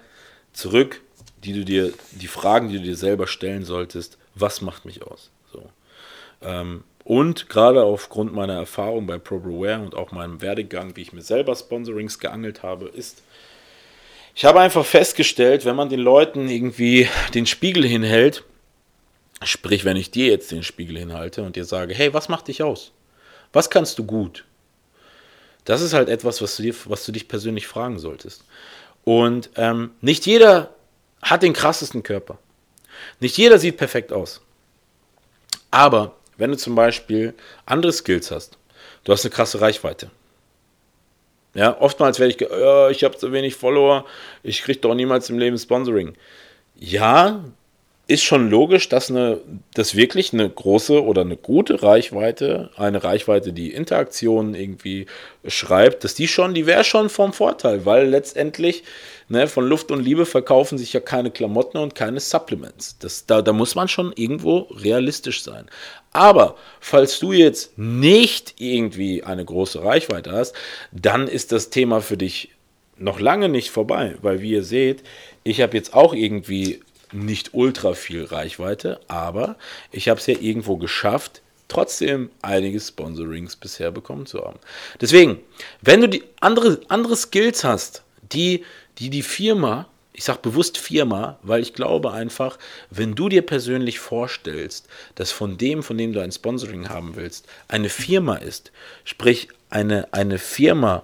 zurück, die du dir, die Fragen, die du dir selber stellen solltest. Was macht mich aus? Ähm, und gerade aufgrund meiner Erfahrung bei ProBreware und auch meinem Werdegang, wie ich mir selber Sponsorings geangelt habe, ist, ich habe einfach festgestellt, wenn man den Leuten irgendwie den Spiegel hinhält, sprich, wenn ich dir jetzt den Spiegel hinhalte und dir sage, hey, was macht dich aus? Was kannst du gut? Das ist halt etwas, was du, dir, was du dich persönlich fragen solltest. Und ähm, nicht jeder hat den krassesten Körper. Nicht jeder sieht perfekt aus. Aber wenn du zum Beispiel andere Skills hast, du hast eine krasse Reichweite. Ja, oftmals werde ich, äh, ich habe zu wenig Follower, ich kriege doch niemals im Leben Sponsoring. Ja, ist schon logisch, dass eine, das wirklich eine große oder eine gute Reichweite, eine Reichweite, die Interaktionen irgendwie schreibt, dass die schon, die wäre schon vom Vorteil, weil letztendlich ne, von Luft und Liebe verkaufen sich ja keine Klamotten und keine Supplements. Das, da, da muss man schon irgendwo realistisch sein. Aber falls du jetzt nicht irgendwie eine große Reichweite hast, dann ist das Thema für dich noch lange nicht vorbei, weil wie ihr seht, ich habe jetzt auch irgendwie nicht ultra viel Reichweite, aber ich habe es ja irgendwo geschafft, trotzdem einige Sponsorings bisher bekommen zu haben. Deswegen, wenn du die andere, andere Skills hast, die die, die Firma, ich sage bewusst Firma, weil ich glaube einfach, wenn du dir persönlich vorstellst, dass von dem, von dem du ein Sponsoring haben willst, eine Firma ist, sprich eine, eine Firma,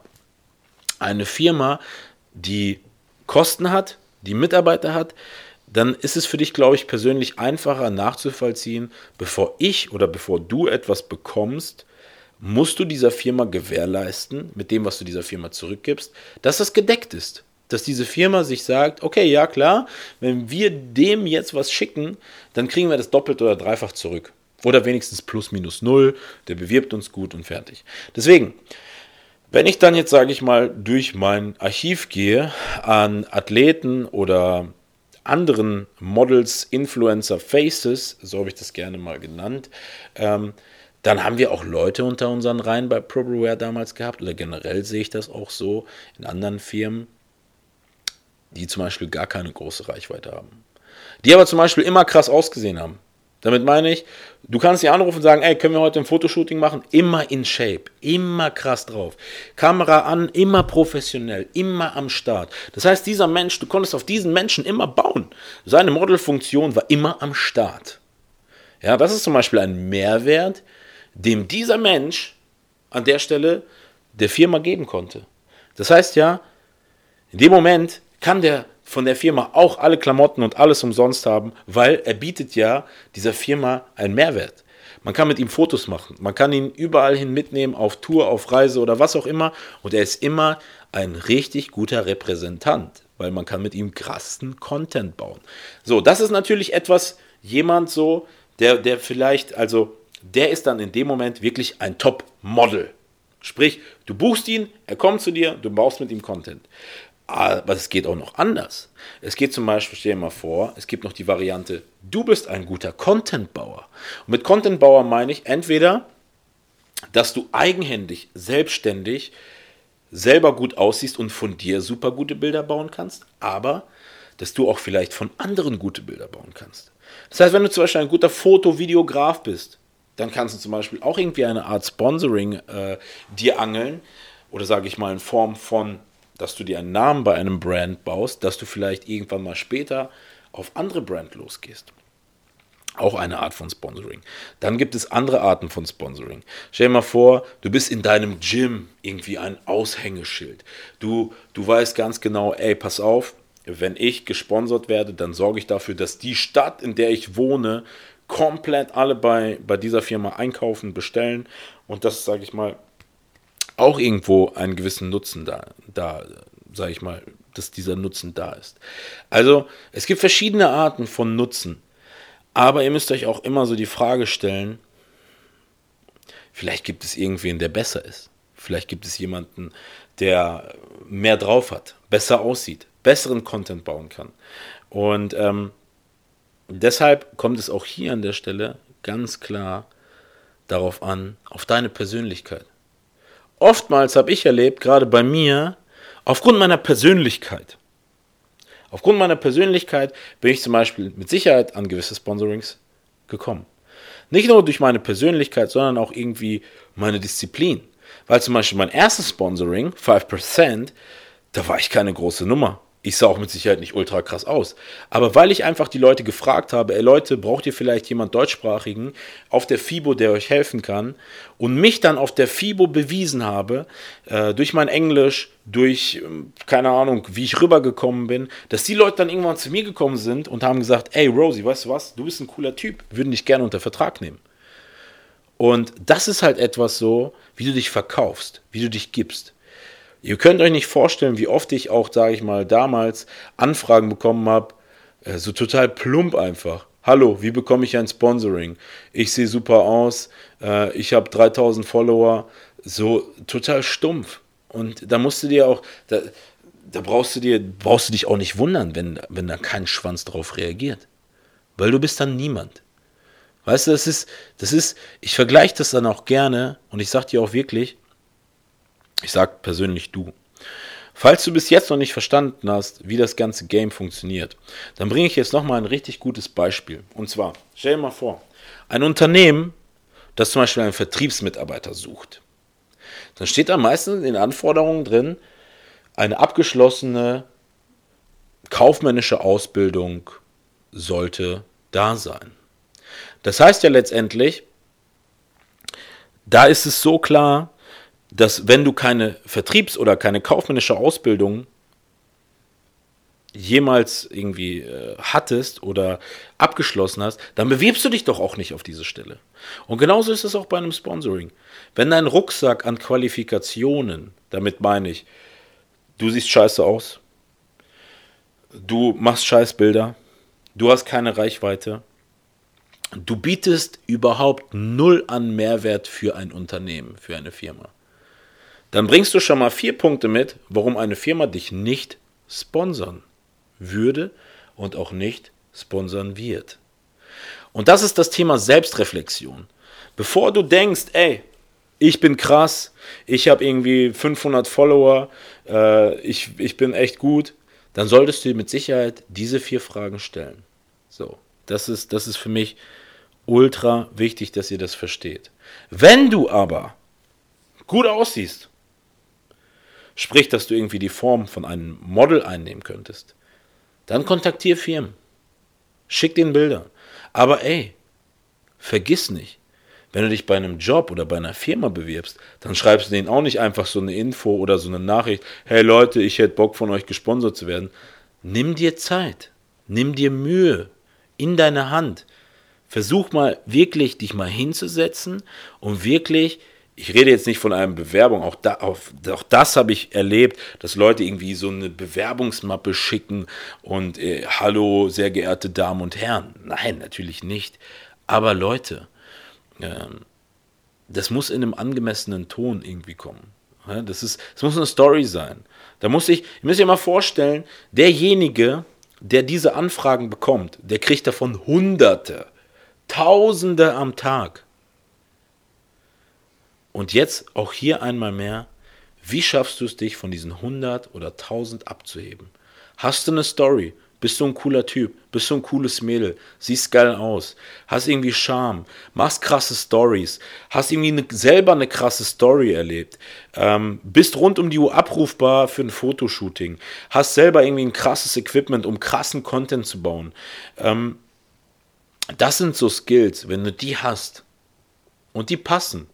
eine Firma, die Kosten hat, die Mitarbeiter hat, dann ist es für dich, glaube ich, persönlich einfacher nachzuvollziehen, bevor ich oder bevor du etwas bekommst, musst du dieser Firma gewährleisten, mit dem, was du dieser Firma zurückgibst, dass das gedeckt ist. Dass diese Firma sich sagt, okay, ja klar, wenn wir dem jetzt was schicken, dann kriegen wir das doppelt oder dreifach zurück. Oder wenigstens plus minus null, der bewirbt uns gut und fertig. Deswegen, wenn ich dann jetzt, sage ich mal, durch mein Archiv gehe an Athleten oder anderen Models, Influencer, Faces, so habe ich das gerne mal genannt, ähm, dann haben wir auch Leute unter unseren Reihen bei ProBreware damals gehabt, oder generell sehe ich das auch so in anderen Firmen, die zum Beispiel gar keine große Reichweite haben. Die aber zum Beispiel immer krass ausgesehen haben. Damit meine ich, du kannst sie anrufen und sagen, ey, können wir heute ein Fotoshooting machen? Immer in Shape, immer krass drauf. Kamera an, immer professionell, immer am Start. Das heißt, dieser Mensch, du konntest auf diesen Menschen immer bauen. Seine Modelfunktion war immer am Start. Ja, das ist zum Beispiel ein Mehrwert, dem dieser Mensch an der Stelle der Firma geben konnte. Das heißt ja, in dem Moment kann der von der Firma auch alle Klamotten und alles umsonst haben, weil er bietet ja dieser Firma einen Mehrwert. Man kann mit ihm Fotos machen. Man kann ihn überall hin mitnehmen, auf Tour, auf Reise oder was auch immer. Und er ist immer ein richtig guter Repräsentant, weil man kann mit ihm krassen Content bauen. So, das ist natürlich etwas, jemand so, der, der vielleicht, also der ist dann in dem Moment wirklich ein Top-Model. Sprich, du buchst ihn, er kommt zu dir, du baust mit ihm Content. Aber es geht auch noch anders. Es geht zum Beispiel, stell dir mal vor, es gibt noch die Variante, du bist ein guter Contentbauer. Und mit Contentbauer meine ich entweder, dass du eigenhändig, selbstständig, selber gut aussiehst und von dir super gute Bilder bauen kannst, aber dass du auch vielleicht von anderen gute Bilder bauen kannst. Das heißt, wenn du zum Beispiel ein guter Foto-Videograf bist, dann kannst du zum Beispiel auch irgendwie eine Art Sponsoring äh, dir angeln oder sage ich mal in Form von dass du dir einen Namen bei einem Brand baust, dass du vielleicht irgendwann mal später auf andere Brand losgehst. Auch eine Art von Sponsoring. Dann gibt es andere Arten von Sponsoring. Stell dir mal vor, du bist in deinem Gym irgendwie ein Aushängeschild. Du, du weißt ganz genau, ey, pass auf, wenn ich gesponsert werde, dann sorge ich dafür, dass die Stadt, in der ich wohne, komplett alle bei, bei dieser Firma einkaufen, bestellen. Und das, sage ich mal, auch irgendwo einen gewissen Nutzen da, da sage ich mal, dass dieser Nutzen da ist. Also es gibt verschiedene Arten von Nutzen, aber ihr müsst euch auch immer so die Frage stellen, vielleicht gibt es irgendwen, der besser ist. Vielleicht gibt es jemanden, der mehr drauf hat, besser aussieht, besseren Content bauen kann. Und ähm, deshalb kommt es auch hier an der Stelle ganz klar darauf an, auf deine Persönlichkeit oftmals habe ich erlebt, gerade bei mir, aufgrund meiner Persönlichkeit. Aufgrund meiner Persönlichkeit bin ich zum Beispiel mit Sicherheit an gewisse Sponsorings gekommen. Nicht nur durch meine Persönlichkeit, sondern auch irgendwie meine Disziplin. Weil zum Beispiel mein erstes Sponsoring, 5%, da war ich keine große Nummer. Ich sah auch mit Sicherheit nicht ultra krass aus. Aber weil ich einfach die Leute gefragt habe, ey Leute, braucht ihr vielleicht jemand deutschsprachigen auf der FIBO, der euch helfen kann? Und mich dann auf der FIBO bewiesen habe, äh, durch mein Englisch, durch, ähm, keine Ahnung, wie ich rübergekommen bin, dass die Leute dann irgendwann zu mir gekommen sind und haben gesagt, ey Rosie, weißt du was, du bist ein cooler Typ, würden dich gerne unter Vertrag nehmen. Und das ist halt etwas so, wie du dich verkaufst, wie du dich gibst. Ihr könnt euch nicht vorstellen, wie oft ich auch, sage ich mal, damals Anfragen bekommen habe, äh, so total plump einfach. Hallo, wie bekomme ich ein Sponsoring? Ich sehe super aus, äh, ich habe 3000 Follower, so total stumpf. Und da musst du dir auch, da, da brauchst du dir, brauchst du dich auch nicht wundern, wenn, wenn da kein Schwanz drauf reagiert. Weil du bist dann niemand. Weißt du, das ist, das ist, ich vergleiche das dann auch gerne und ich sage dir auch wirklich, ich sage persönlich du. Falls du bis jetzt noch nicht verstanden hast, wie das ganze Game funktioniert, dann bringe ich jetzt nochmal ein richtig gutes Beispiel. Und zwar, stell dir mal vor, ein Unternehmen, das zum Beispiel einen Vertriebsmitarbeiter sucht. Dann steht da meistens in den Anforderungen drin, eine abgeschlossene kaufmännische Ausbildung sollte da sein. Das heißt ja letztendlich, da ist es so klar, dass wenn du keine Vertriebs- oder keine kaufmännische Ausbildung jemals irgendwie äh, hattest oder abgeschlossen hast, dann bewirbst du dich doch auch nicht auf diese Stelle. Und genauso ist es auch bei einem Sponsoring. Wenn dein Rucksack an Qualifikationen, damit meine ich, du siehst scheiße aus, du machst Scheißbilder, du hast keine Reichweite, du bietest überhaupt null an Mehrwert für ein Unternehmen, für eine Firma dann bringst du schon mal vier Punkte mit, warum eine Firma dich nicht sponsern würde und auch nicht sponsern wird. Und das ist das Thema Selbstreflexion. Bevor du denkst, ey, ich bin krass, ich habe irgendwie 500 Follower, äh, ich, ich bin echt gut, dann solltest du dir mit Sicherheit diese vier Fragen stellen. So, das ist, das ist für mich ultra wichtig, dass ihr das versteht. Wenn du aber gut aussiehst, sprich, dass du irgendwie die Form von einem Model einnehmen könntest, dann kontaktier Firmen. Schick den Bilder. Aber ey, vergiss nicht, wenn du dich bei einem Job oder bei einer Firma bewirbst, dann schreibst du denen auch nicht einfach so eine Info oder so eine Nachricht, hey Leute, ich hätte Bock von euch gesponsert zu werden. Nimm dir Zeit, nimm dir Mühe in deine Hand. Versuch mal wirklich, dich mal hinzusetzen und wirklich ich rede jetzt nicht von einer Bewerbung, auch, da, auch, auch das habe ich erlebt, dass Leute irgendwie so eine Bewerbungsmappe schicken und äh, hallo, sehr geehrte Damen und Herren. Nein, natürlich nicht. Aber Leute, äh, das muss in einem angemessenen Ton irgendwie kommen. Das, ist, das muss eine Story sein. Da muss ich, ich muss dir mal vorstellen, derjenige, der diese Anfragen bekommt, der kriegt davon Hunderte, Tausende am Tag. Und jetzt auch hier einmal mehr, wie schaffst du es dich von diesen 100 oder 1000 abzuheben? Hast du eine Story? Bist du ein cooler Typ? Bist du ein cooles Mädel? Siehst geil aus? Hast irgendwie Charme? Machst krasse Stories? Hast irgendwie eine, selber eine krasse Story erlebt? Ähm, bist rund um die Uhr abrufbar für ein Fotoshooting? Hast selber irgendwie ein krasses Equipment, um krassen Content zu bauen? Ähm, das sind so Skills, wenn du die hast und die passen,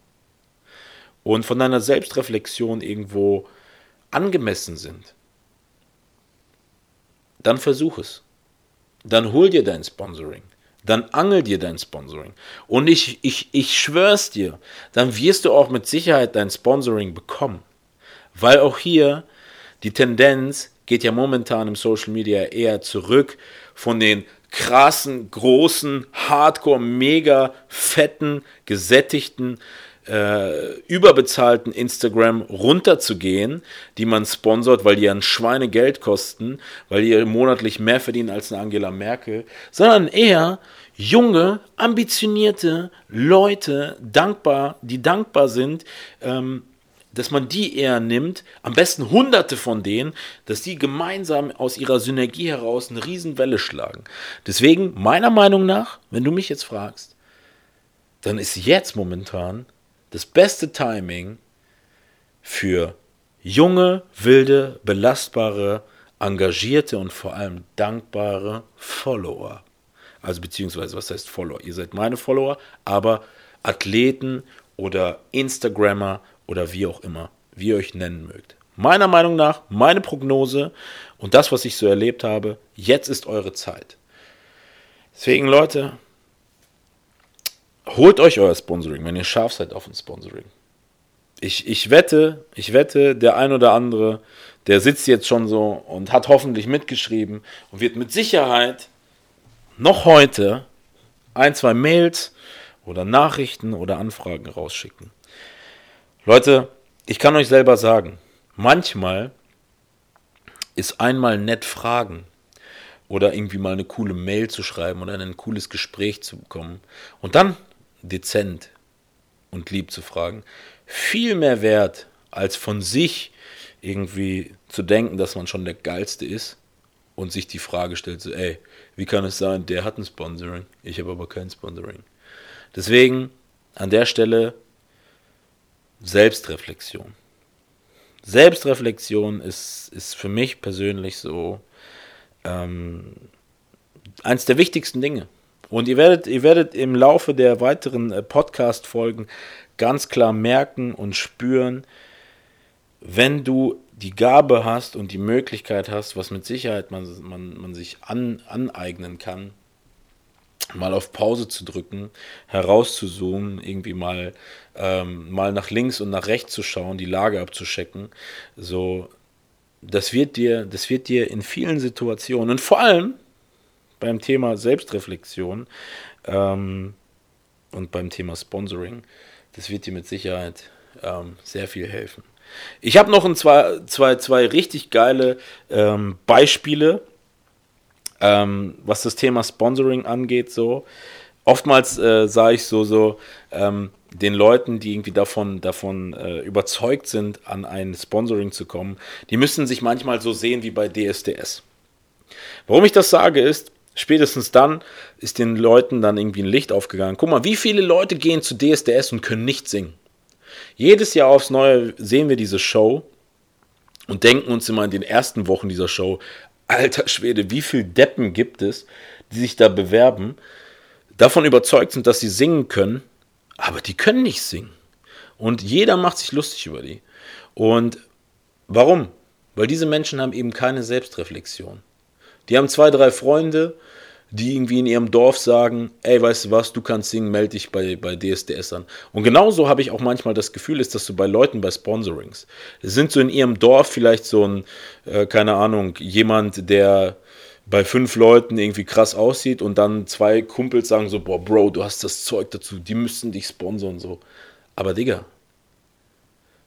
und von deiner Selbstreflexion irgendwo angemessen sind, dann versuch es. Dann hol dir dein Sponsoring. Dann angel dir dein Sponsoring. Und ich, ich, ich schwör's dir, dann wirst du auch mit Sicherheit dein Sponsoring bekommen. Weil auch hier die Tendenz geht ja momentan im Social Media eher zurück von den krassen, großen, hardcore, mega fetten, gesättigten äh, überbezahlten Instagram runterzugehen, die man sponsort, weil die ja ein Schweinegeld kosten, weil die monatlich mehr verdienen als eine Angela Merkel, sondern eher junge, ambitionierte Leute, dankbar, die dankbar sind, ähm, dass man die eher nimmt, am besten hunderte von denen, dass die gemeinsam aus ihrer Synergie heraus eine Riesenwelle schlagen. Deswegen, meiner Meinung nach, wenn du mich jetzt fragst, dann ist jetzt momentan das beste Timing für junge, wilde, belastbare, engagierte und vor allem dankbare Follower. Also beziehungsweise, was heißt Follower? Ihr seid meine Follower, aber Athleten oder Instagrammer oder wie auch immer, wie ihr euch nennen mögt. Meiner Meinung nach, meine Prognose und das, was ich so erlebt habe, jetzt ist eure Zeit. Deswegen, Leute, holt euch euer Sponsoring, wenn ihr scharf seid auf ein Sponsoring. Ich, ich wette, ich wette, der ein oder andere, der sitzt jetzt schon so und hat hoffentlich mitgeschrieben und wird mit Sicherheit noch heute ein, zwei Mails oder Nachrichten oder Anfragen rausschicken. Leute, ich kann euch selber sagen, manchmal ist einmal nett fragen oder irgendwie mal eine coole Mail zu schreiben oder ein cooles Gespräch zu bekommen und dann dezent und lieb zu fragen, viel mehr wert, als von sich irgendwie zu denken, dass man schon der Geilste ist und sich die Frage stellt, so, ey, wie kann es sein, der hat ein Sponsoring, ich habe aber kein Sponsoring. Deswegen an der Stelle Selbstreflexion. Selbstreflexion ist, ist für mich persönlich so ähm, eins der wichtigsten Dinge. Und ihr werdet, ihr werdet im Laufe der weiteren äh, Podcast-Folgen ganz klar merken und spüren, wenn du die Gabe hast und die Möglichkeit hast, was mit Sicherheit man, man, man sich an, aneignen kann, mal auf Pause zu drücken, herauszuzoomen, irgendwie mal, ähm, mal nach links und nach rechts zu schauen, die Lage abzuschecken, so, das wird dir, das wird dir in vielen Situationen und vor allem beim Thema Selbstreflexion ähm, und beim Thema Sponsoring. Das wird dir mit Sicherheit ähm, sehr viel helfen. Ich habe noch ein, zwei, zwei, zwei richtig geile ähm, Beispiele, ähm, was das Thema Sponsoring angeht. So oftmals äh, sage ich so so ähm, den Leuten, die irgendwie davon davon äh, überzeugt sind, an ein Sponsoring zu kommen, die müssen sich manchmal so sehen wie bei DSDS. Warum ich das sage ist, Spätestens dann ist den Leuten dann irgendwie ein Licht aufgegangen. Guck mal, wie viele Leute gehen zu DSDS und können nicht singen. Jedes Jahr aufs Neue sehen wir diese Show und denken uns immer in den ersten Wochen dieser Show, alter Schwede, wie viele Deppen gibt es, die sich da bewerben, davon überzeugt sind, dass sie singen können, aber die können nicht singen. Und jeder macht sich lustig über die. Und warum? Weil diese Menschen haben eben keine Selbstreflexion. Die haben zwei, drei Freunde, die irgendwie in ihrem Dorf sagen, ey, weißt du was, du kannst singen, melde dich bei, bei DSDS an. Und genauso habe ich auch manchmal das Gefühl, ist, dass du bei Leuten bei Sponsorings, sind so in ihrem Dorf vielleicht so ein, äh, keine Ahnung, jemand, der bei fünf Leuten irgendwie krass aussieht und dann zwei Kumpels sagen so, boah, Bro, du hast das Zeug dazu, die müssten dich sponsoren so. Aber Digga,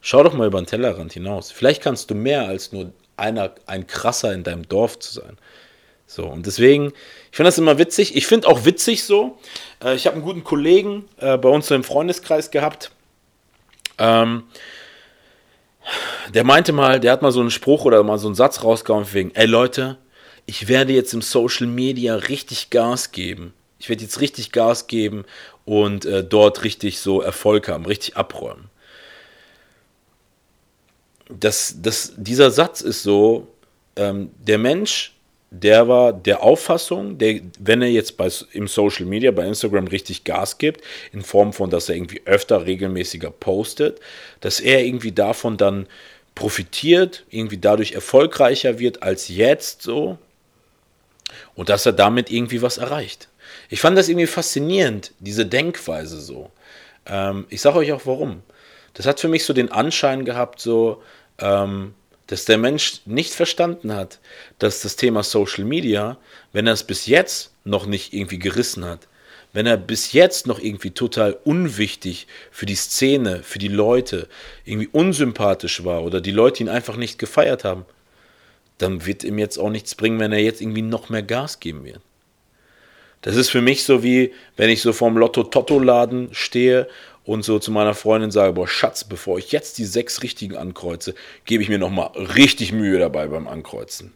schau doch mal über den Tellerrand hinaus. Vielleicht kannst du mehr als nur einer, ein krasser in deinem Dorf zu sein. So, und deswegen, ich finde das immer witzig. Ich finde auch witzig so. Äh, ich habe einen guten Kollegen äh, bei uns so im Freundeskreis gehabt. Ähm, der meinte mal, der hat mal so einen Spruch oder mal so einen Satz rausgehauen wegen, ey Leute, ich werde jetzt im Social Media richtig Gas geben. Ich werde jetzt richtig Gas geben und äh, dort richtig so Erfolg haben, richtig abräumen. Das, das, dieser Satz ist so, ähm, der Mensch der war der Auffassung, der, wenn er jetzt bei, im Social Media, bei Instagram richtig Gas gibt, in Form von, dass er irgendwie öfter regelmäßiger postet, dass er irgendwie davon dann profitiert, irgendwie dadurch erfolgreicher wird als jetzt so und dass er damit irgendwie was erreicht. Ich fand das irgendwie faszinierend, diese Denkweise so. Ähm, ich sage euch auch warum. Das hat für mich so den Anschein gehabt, so, ähm, dass der Mensch nicht verstanden hat, dass das Thema Social Media, wenn er es bis jetzt noch nicht irgendwie gerissen hat, wenn er bis jetzt noch irgendwie total unwichtig für die Szene, für die Leute, irgendwie unsympathisch war oder die Leute ihn einfach nicht gefeiert haben, dann wird ihm jetzt auch nichts bringen, wenn er jetzt irgendwie noch mehr Gas geben wird. Das ist für mich so wie, wenn ich so vorm Lotto-Totto-Laden stehe und so zu meiner Freundin sage, boah, Schatz, bevor ich jetzt die sechs richtigen ankreuze, gebe ich mir nochmal richtig Mühe dabei beim Ankreuzen.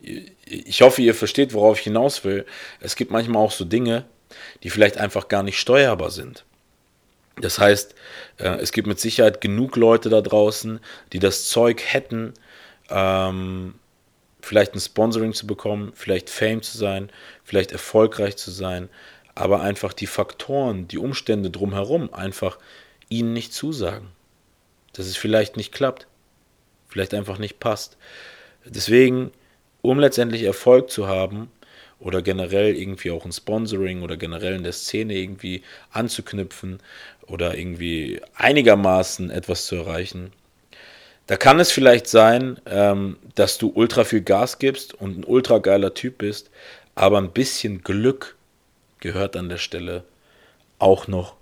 Ich hoffe, ihr versteht, worauf ich hinaus will. Es gibt manchmal auch so Dinge, die vielleicht einfach gar nicht steuerbar sind. Das heißt, äh, es gibt mit Sicherheit genug Leute da draußen, die das Zeug hätten, ähm, vielleicht ein Sponsoring zu bekommen, vielleicht Fame zu sein, vielleicht erfolgreich zu sein, aber einfach die Faktoren, die Umstände drumherum einfach ihnen nicht zusagen. Dass es vielleicht nicht klappt, vielleicht einfach nicht passt. Deswegen, um letztendlich Erfolg zu haben oder generell irgendwie auch ein Sponsoring oder generell in der Szene irgendwie anzuknüpfen oder irgendwie einigermaßen etwas zu erreichen, da kann es vielleicht sein, ähm, dass du ultra viel Gas gibst und ein ultra geiler Typ bist, aber ein bisschen Glück gehört an der Stelle auch noch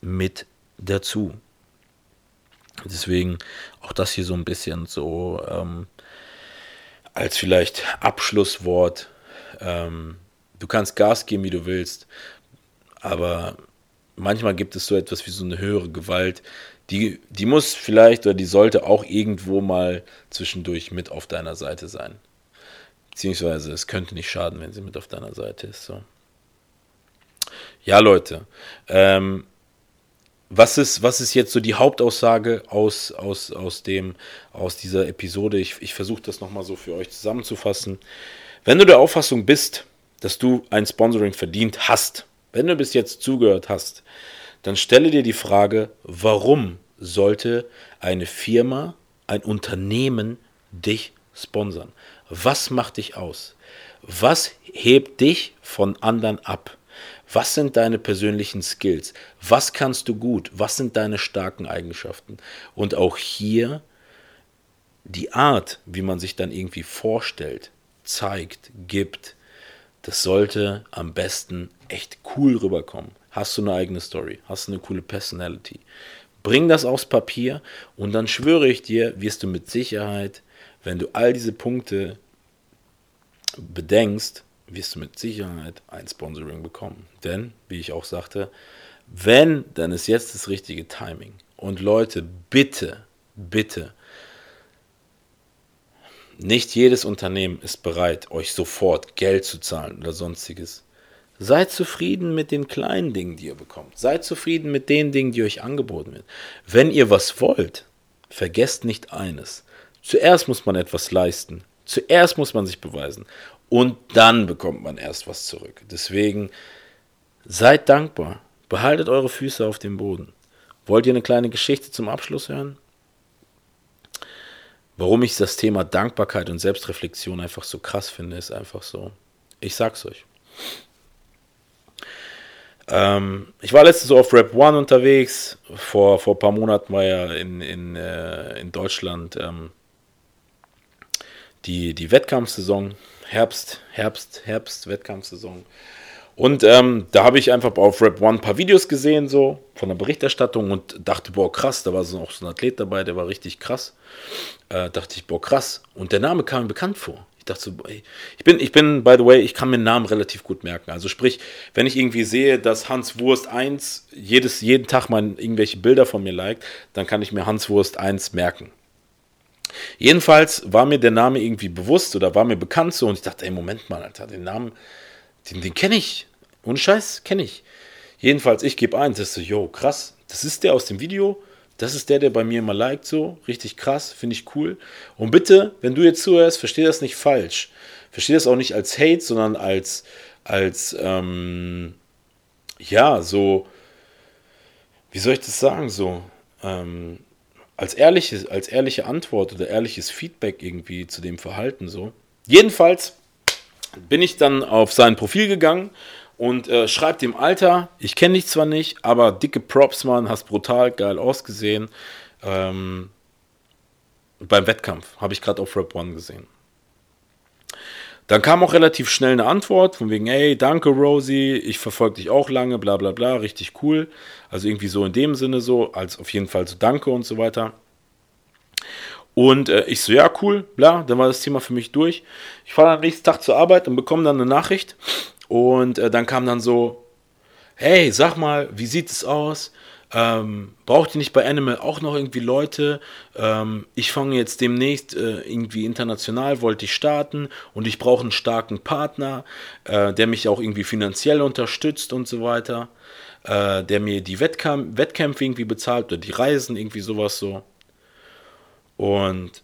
mit dazu. Deswegen auch das hier so ein bisschen so ähm, als vielleicht Abschlusswort. Ähm, du kannst Gas geben, wie du willst, aber manchmal gibt es so etwas wie so eine höhere Gewalt, die, die muss vielleicht oder die sollte auch irgendwo mal zwischendurch mit auf deiner Seite sein. Beziehungsweise es könnte nicht schaden, wenn sie mit auf deiner Seite ist. So. Ja, Leute. Ähm, was ist, was ist jetzt so die Hauptaussage aus, aus, aus, dem, aus dieser Episode? Ich, ich versuche das nochmal so für euch zusammenzufassen. Wenn du der Auffassung bist, dass du ein Sponsoring verdient hast, wenn du bis jetzt zugehört hast, dann stelle dir die Frage, warum sollte eine Firma, ein Unternehmen dich sponsern? Was macht dich aus? Was hebt dich von anderen ab? Was sind deine persönlichen Skills? Was kannst du gut? Was sind deine starken Eigenschaften? Und auch hier die Art, wie man sich dann irgendwie vorstellt, zeigt, gibt, das sollte am besten echt cool rüberkommen. Hast du eine eigene Story? Hast du eine coole Personality? Bring das aufs Papier und dann schwöre ich dir, wirst du mit Sicherheit, wenn du all diese Punkte bedenkst, wirst du mit Sicherheit ein Sponsoring bekommen. Denn, wie ich auch sagte, wenn, dann ist jetzt das richtige Timing. Und Leute, bitte, bitte, nicht jedes Unternehmen ist bereit, euch sofort Geld zu zahlen oder sonstiges. Seid zufrieden mit den kleinen Dingen, die ihr bekommt. Seid zufrieden mit den Dingen, die euch angeboten werden. Wenn ihr was wollt, vergesst nicht eines. Zuerst muss man etwas leisten. Zuerst muss man sich beweisen und dann bekommt man erst was zurück. Deswegen seid dankbar. Behaltet eure Füße auf dem Boden. Wollt ihr eine kleine Geschichte zum Abschluss hören? Warum ich das Thema Dankbarkeit und Selbstreflexion einfach so krass finde, ist einfach so. Ich sag's euch. Ähm, ich war letztens so auf Rap One unterwegs. Vor, vor ein paar Monaten war ja in, in, äh, in Deutschland ähm, die, die Wettkampfsaison. Herbst, Herbst, Herbst, Wettkampfsaison. Und ähm, da habe ich einfach auf Rap One ein paar Videos gesehen, so von der Berichterstattung und dachte, boah, krass, da war so auch so ein Athlet dabei, der war richtig krass. Äh, dachte ich, boah, krass. Und der Name kam mir bekannt vor. Ich dachte so, ey, ich bin, ich bin, by the way, ich kann mir Namen relativ gut merken. Also sprich, wenn ich irgendwie sehe, dass Hans Wurst 1 jedes, jeden Tag mal irgendwelche Bilder von mir liked, dann kann ich mir Hans Wurst 1 merken. Jedenfalls war mir der Name irgendwie bewusst oder war mir bekannt so und ich dachte, ey, Moment mal, Alter, den Namen, den, den kenne ich. Ohne Scheiß, kenne ich. Jedenfalls, ich gebe eins, das ist so, yo, krass, das ist der aus dem Video, das ist der, der bei mir immer liked, so, richtig krass, finde ich cool. Und bitte, wenn du jetzt zuhörst, versteh das nicht falsch. Versteh das auch nicht als Hate, sondern als, als, ähm, ja, so, wie soll ich das sagen, so, ähm, als ehrliche, als ehrliche Antwort oder ehrliches Feedback irgendwie zu dem Verhalten so. Jedenfalls bin ich dann auf sein Profil gegangen und äh, schreibt dem Alter, ich kenne dich zwar nicht, aber dicke Props, Mann, hast brutal geil ausgesehen. Ähm, beim Wettkampf habe ich gerade auf Rap One gesehen. Dann kam auch relativ schnell eine Antwort von wegen, ey, danke Rosie, ich verfolge dich auch lange, bla bla bla, richtig cool. Also irgendwie so in dem Sinne so, als auf jeden Fall so danke und so weiter. Und äh, ich so, ja, cool, bla, dann war das Thema für mich durch. Ich fahre dann nächsten Tag zur Arbeit und bekomme dann eine Nachricht. Und äh, dann kam dann so, hey, sag mal, wie sieht es aus? Ähm, braucht ihr nicht bei Animal auch noch irgendwie Leute? Ähm, ich fange jetzt demnächst äh, irgendwie international, wollte ich starten und ich brauche einen starken Partner, äh, der mich auch irgendwie finanziell unterstützt und so weiter, äh, der mir die Wettkamp Wettkämpfe irgendwie bezahlt oder die Reisen, irgendwie sowas so. Und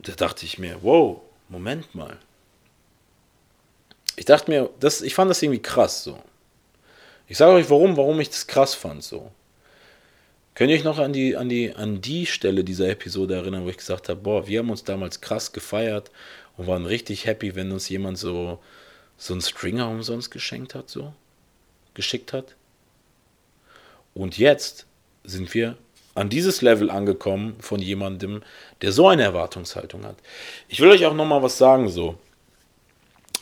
da dachte ich mir, wow, Moment mal. Ich dachte mir, das, ich fand das irgendwie krass so. Ich sage euch warum, warum ich das krass fand so. Könnt ihr euch noch an die, an, die, an die Stelle dieser Episode erinnern, wo ich gesagt habe, boah, wir haben uns damals krass gefeiert und waren richtig happy, wenn uns jemand so, so einen Stringer umsonst geschenkt hat, so, geschickt hat. Und jetzt sind wir an dieses Level angekommen von jemandem, der so eine Erwartungshaltung hat. Ich will euch auch noch mal was sagen, so.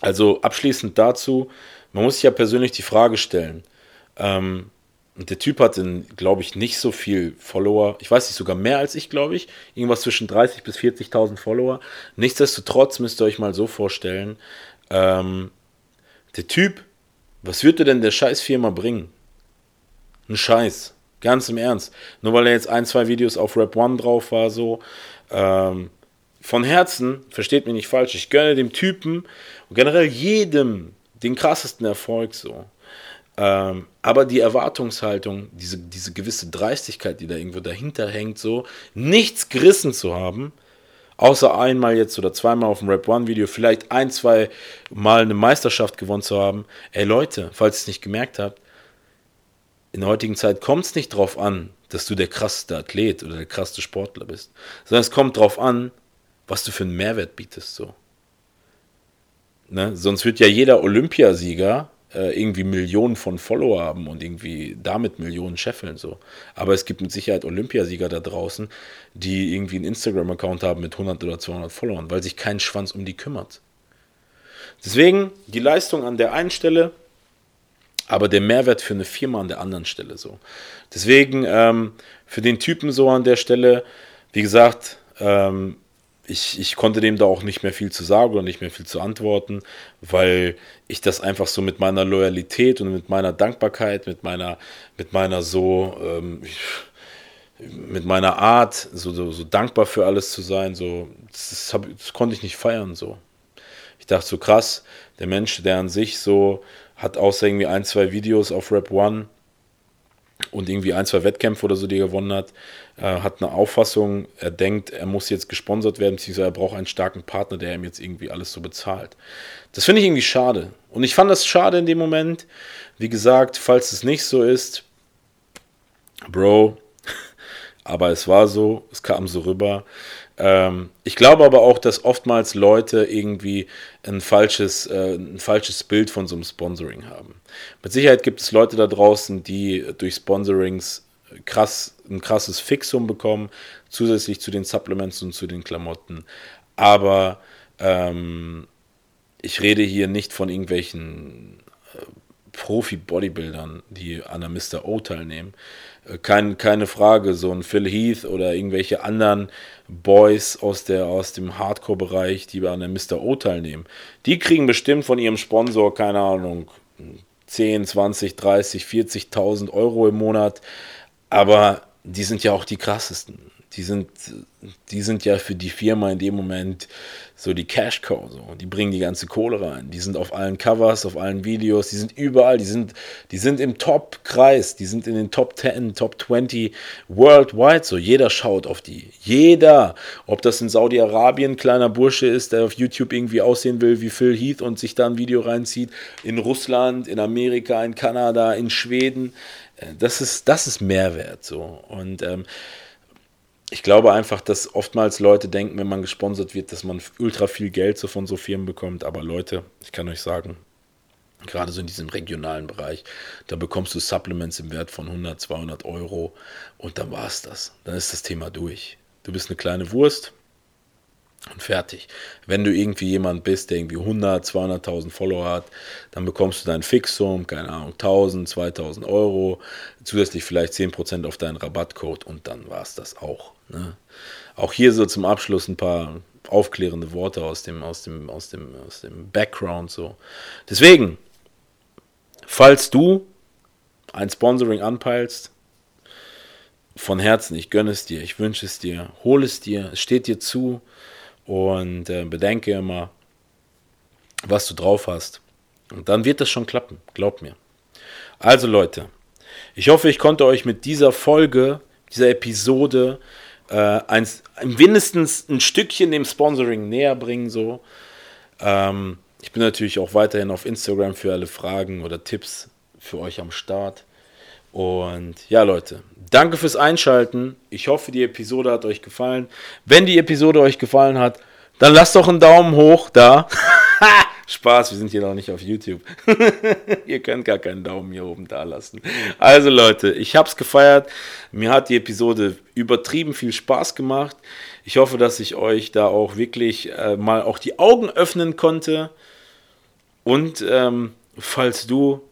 Also abschließend dazu, man muss sich ja persönlich die Frage stellen, ähm, und der Typ hat, glaube ich, nicht so viel Follower. Ich weiß nicht, sogar mehr als ich, glaube ich. Irgendwas zwischen 30.000 bis 40.000 Follower. Nichtsdestotrotz müsst ihr euch mal so vorstellen, ähm, der Typ, was würde denn der Scheißfirma bringen? Ein Scheiß. Ganz im Ernst. Nur weil er jetzt ein, zwei Videos auf Rap One drauf war, so. Ähm, von Herzen, versteht mich nicht falsch, ich gönne dem Typen und generell jedem den krassesten Erfolg so. Ähm, aber die Erwartungshaltung, diese, diese gewisse Dreistigkeit, die da irgendwo dahinter hängt, so nichts gerissen zu haben, außer einmal jetzt oder zweimal auf dem Rap One Video, vielleicht ein, zwei Mal eine Meisterschaft gewonnen zu haben. Ey Leute, falls ihr es nicht gemerkt habt, in der heutigen Zeit kommt es nicht drauf an, dass du der krasseste Athlet oder der krasseste Sportler bist, sondern es kommt drauf an, was du für einen Mehrwert bietest, so. Ne? Sonst wird ja jeder Olympiasieger irgendwie Millionen von Follower haben und irgendwie damit Millionen scheffeln. So. Aber es gibt mit Sicherheit Olympiasieger da draußen, die irgendwie einen Instagram-Account haben mit 100 oder 200 Followern, weil sich kein Schwanz um die kümmert. Deswegen die Leistung an der einen Stelle, aber der Mehrwert für eine Firma an der anderen Stelle so. Deswegen ähm, für den Typen so an der Stelle, wie gesagt, ähm, ich, ich konnte dem da auch nicht mehr viel zu sagen oder nicht mehr viel zu antworten, weil ich das einfach so mit meiner Loyalität und mit meiner Dankbarkeit, mit meiner, mit meiner so, ähm, mit meiner Art, so, so, so, dankbar für alles zu sein, so, das, das, hab, das konnte ich nicht feiern, so. Ich dachte so krass, der Mensch, der an sich so hat außer irgendwie ein, zwei Videos auf Rap One und irgendwie ein, zwei Wettkämpfe oder so, die er gewonnen hat, äh, hat eine Auffassung, er denkt, er muss jetzt gesponsert werden, beziehungsweise er braucht einen starken Partner, der ihm jetzt irgendwie alles so bezahlt. Das finde ich irgendwie schade. Und ich fand das schade in dem Moment. Wie gesagt, falls es nicht so ist, Bro, *laughs* aber es war so, es kam so rüber. Ähm, ich glaube aber auch, dass oftmals Leute irgendwie ein falsches, äh, ein falsches Bild von so einem Sponsoring haben. Mit Sicherheit gibt es Leute da draußen, die durch Sponsorings krass, ein krasses Fixum bekommen, zusätzlich zu den Supplements und zu den Klamotten. Aber ähm, ich rede hier nicht von irgendwelchen äh, Profi-Bodybuildern, die an der Mr. O teilnehmen. Kein, keine Frage, so ein Phil Heath oder irgendwelche anderen Boys aus, der, aus dem Hardcore-Bereich, die an der Mr. O teilnehmen. Die kriegen bestimmt von ihrem Sponsor, keine Ahnung, 10, 20, 30, 40.000 Euro im Monat. Aber die sind ja auch die krassesten. Die sind, die sind ja für die Firma in dem Moment so die Cash Cow. So. Die bringen die ganze Kohle rein. Die sind auf allen Covers, auf allen Videos, die sind überall. Die sind, die sind im Top-Kreis. Die sind in den Top 10, Top 20 worldwide. So. Jeder schaut auf die. Jeder. Ob das in Saudi-Arabien ein kleiner Bursche ist, der auf YouTube irgendwie aussehen will wie Phil Heath und sich da ein Video reinzieht. In Russland, in Amerika, in Kanada, in Schweden. Äh, das ist, das ist Mehrwert. So. Und ähm, ich glaube einfach, dass oftmals Leute denken, wenn man gesponsert wird, dass man ultra viel Geld so von so Firmen bekommt. Aber Leute, ich kann euch sagen, gerade so in diesem regionalen Bereich, da bekommst du Supplements im Wert von 100, 200 Euro und dann war es das. Dann ist das Thema durch. Du bist eine kleine Wurst, und fertig. Wenn du irgendwie jemand bist, der irgendwie 100, 200.000 Follower hat, dann bekommst du dein Fixum, keine Ahnung, 1000, 2000 Euro, zusätzlich vielleicht 10% auf deinen Rabattcode und dann war es das auch. Ne? Auch hier so zum Abschluss ein paar aufklärende Worte aus dem, aus dem, aus dem, aus dem Background so. Deswegen, falls du ein Sponsoring anpeilst, von Herzen, ich gönne es dir, ich wünsche es dir, hol es dir, es steht dir zu, und äh, bedenke immer, was du drauf hast. Und dann wird das schon klappen, glaub mir. Also Leute, ich hoffe, ich konnte euch mit dieser Folge, dieser Episode, äh, ein, mindestens ein Stückchen dem Sponsoring näher bringen. So. Ähm, ich bin natürlich auch weiterhin auf Instagram für alle Fragen oder Tipps für euch am Start. Und ja, Leute, danke fürs Einschalten. Ich hoffe, die Episode hat euch gefallen. Wenn die Episode euch gefallen hat, dann lasst doch einen Daumen hoch da. *laughs* Spaß, wir sind hier noch nicht auf YouTube. *laughs* Ihr könnt gar keinen Daumen hier oben da lassen. Also Leute, ich hab's gefeiert. Mir hat die Episode übertrieben viel Spaß gemacht. Ich hoffe, dass ich euch da auch wirklich äh, mal auch die Augen öffnen konnte. Und ähm, falls du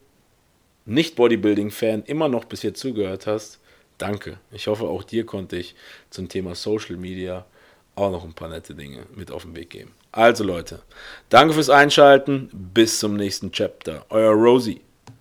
nicht Bodybuilding-Fan immer noch bis hier zugehört hast, danke. Ich hoffe, auch dir konnte ich zum Thema Social Media auch noch ein paar nette Dinge mit auf den Weg geben. Also Leute, danke fürs Einschalten. Bis zum nächsten Chapter. Euer Rosie.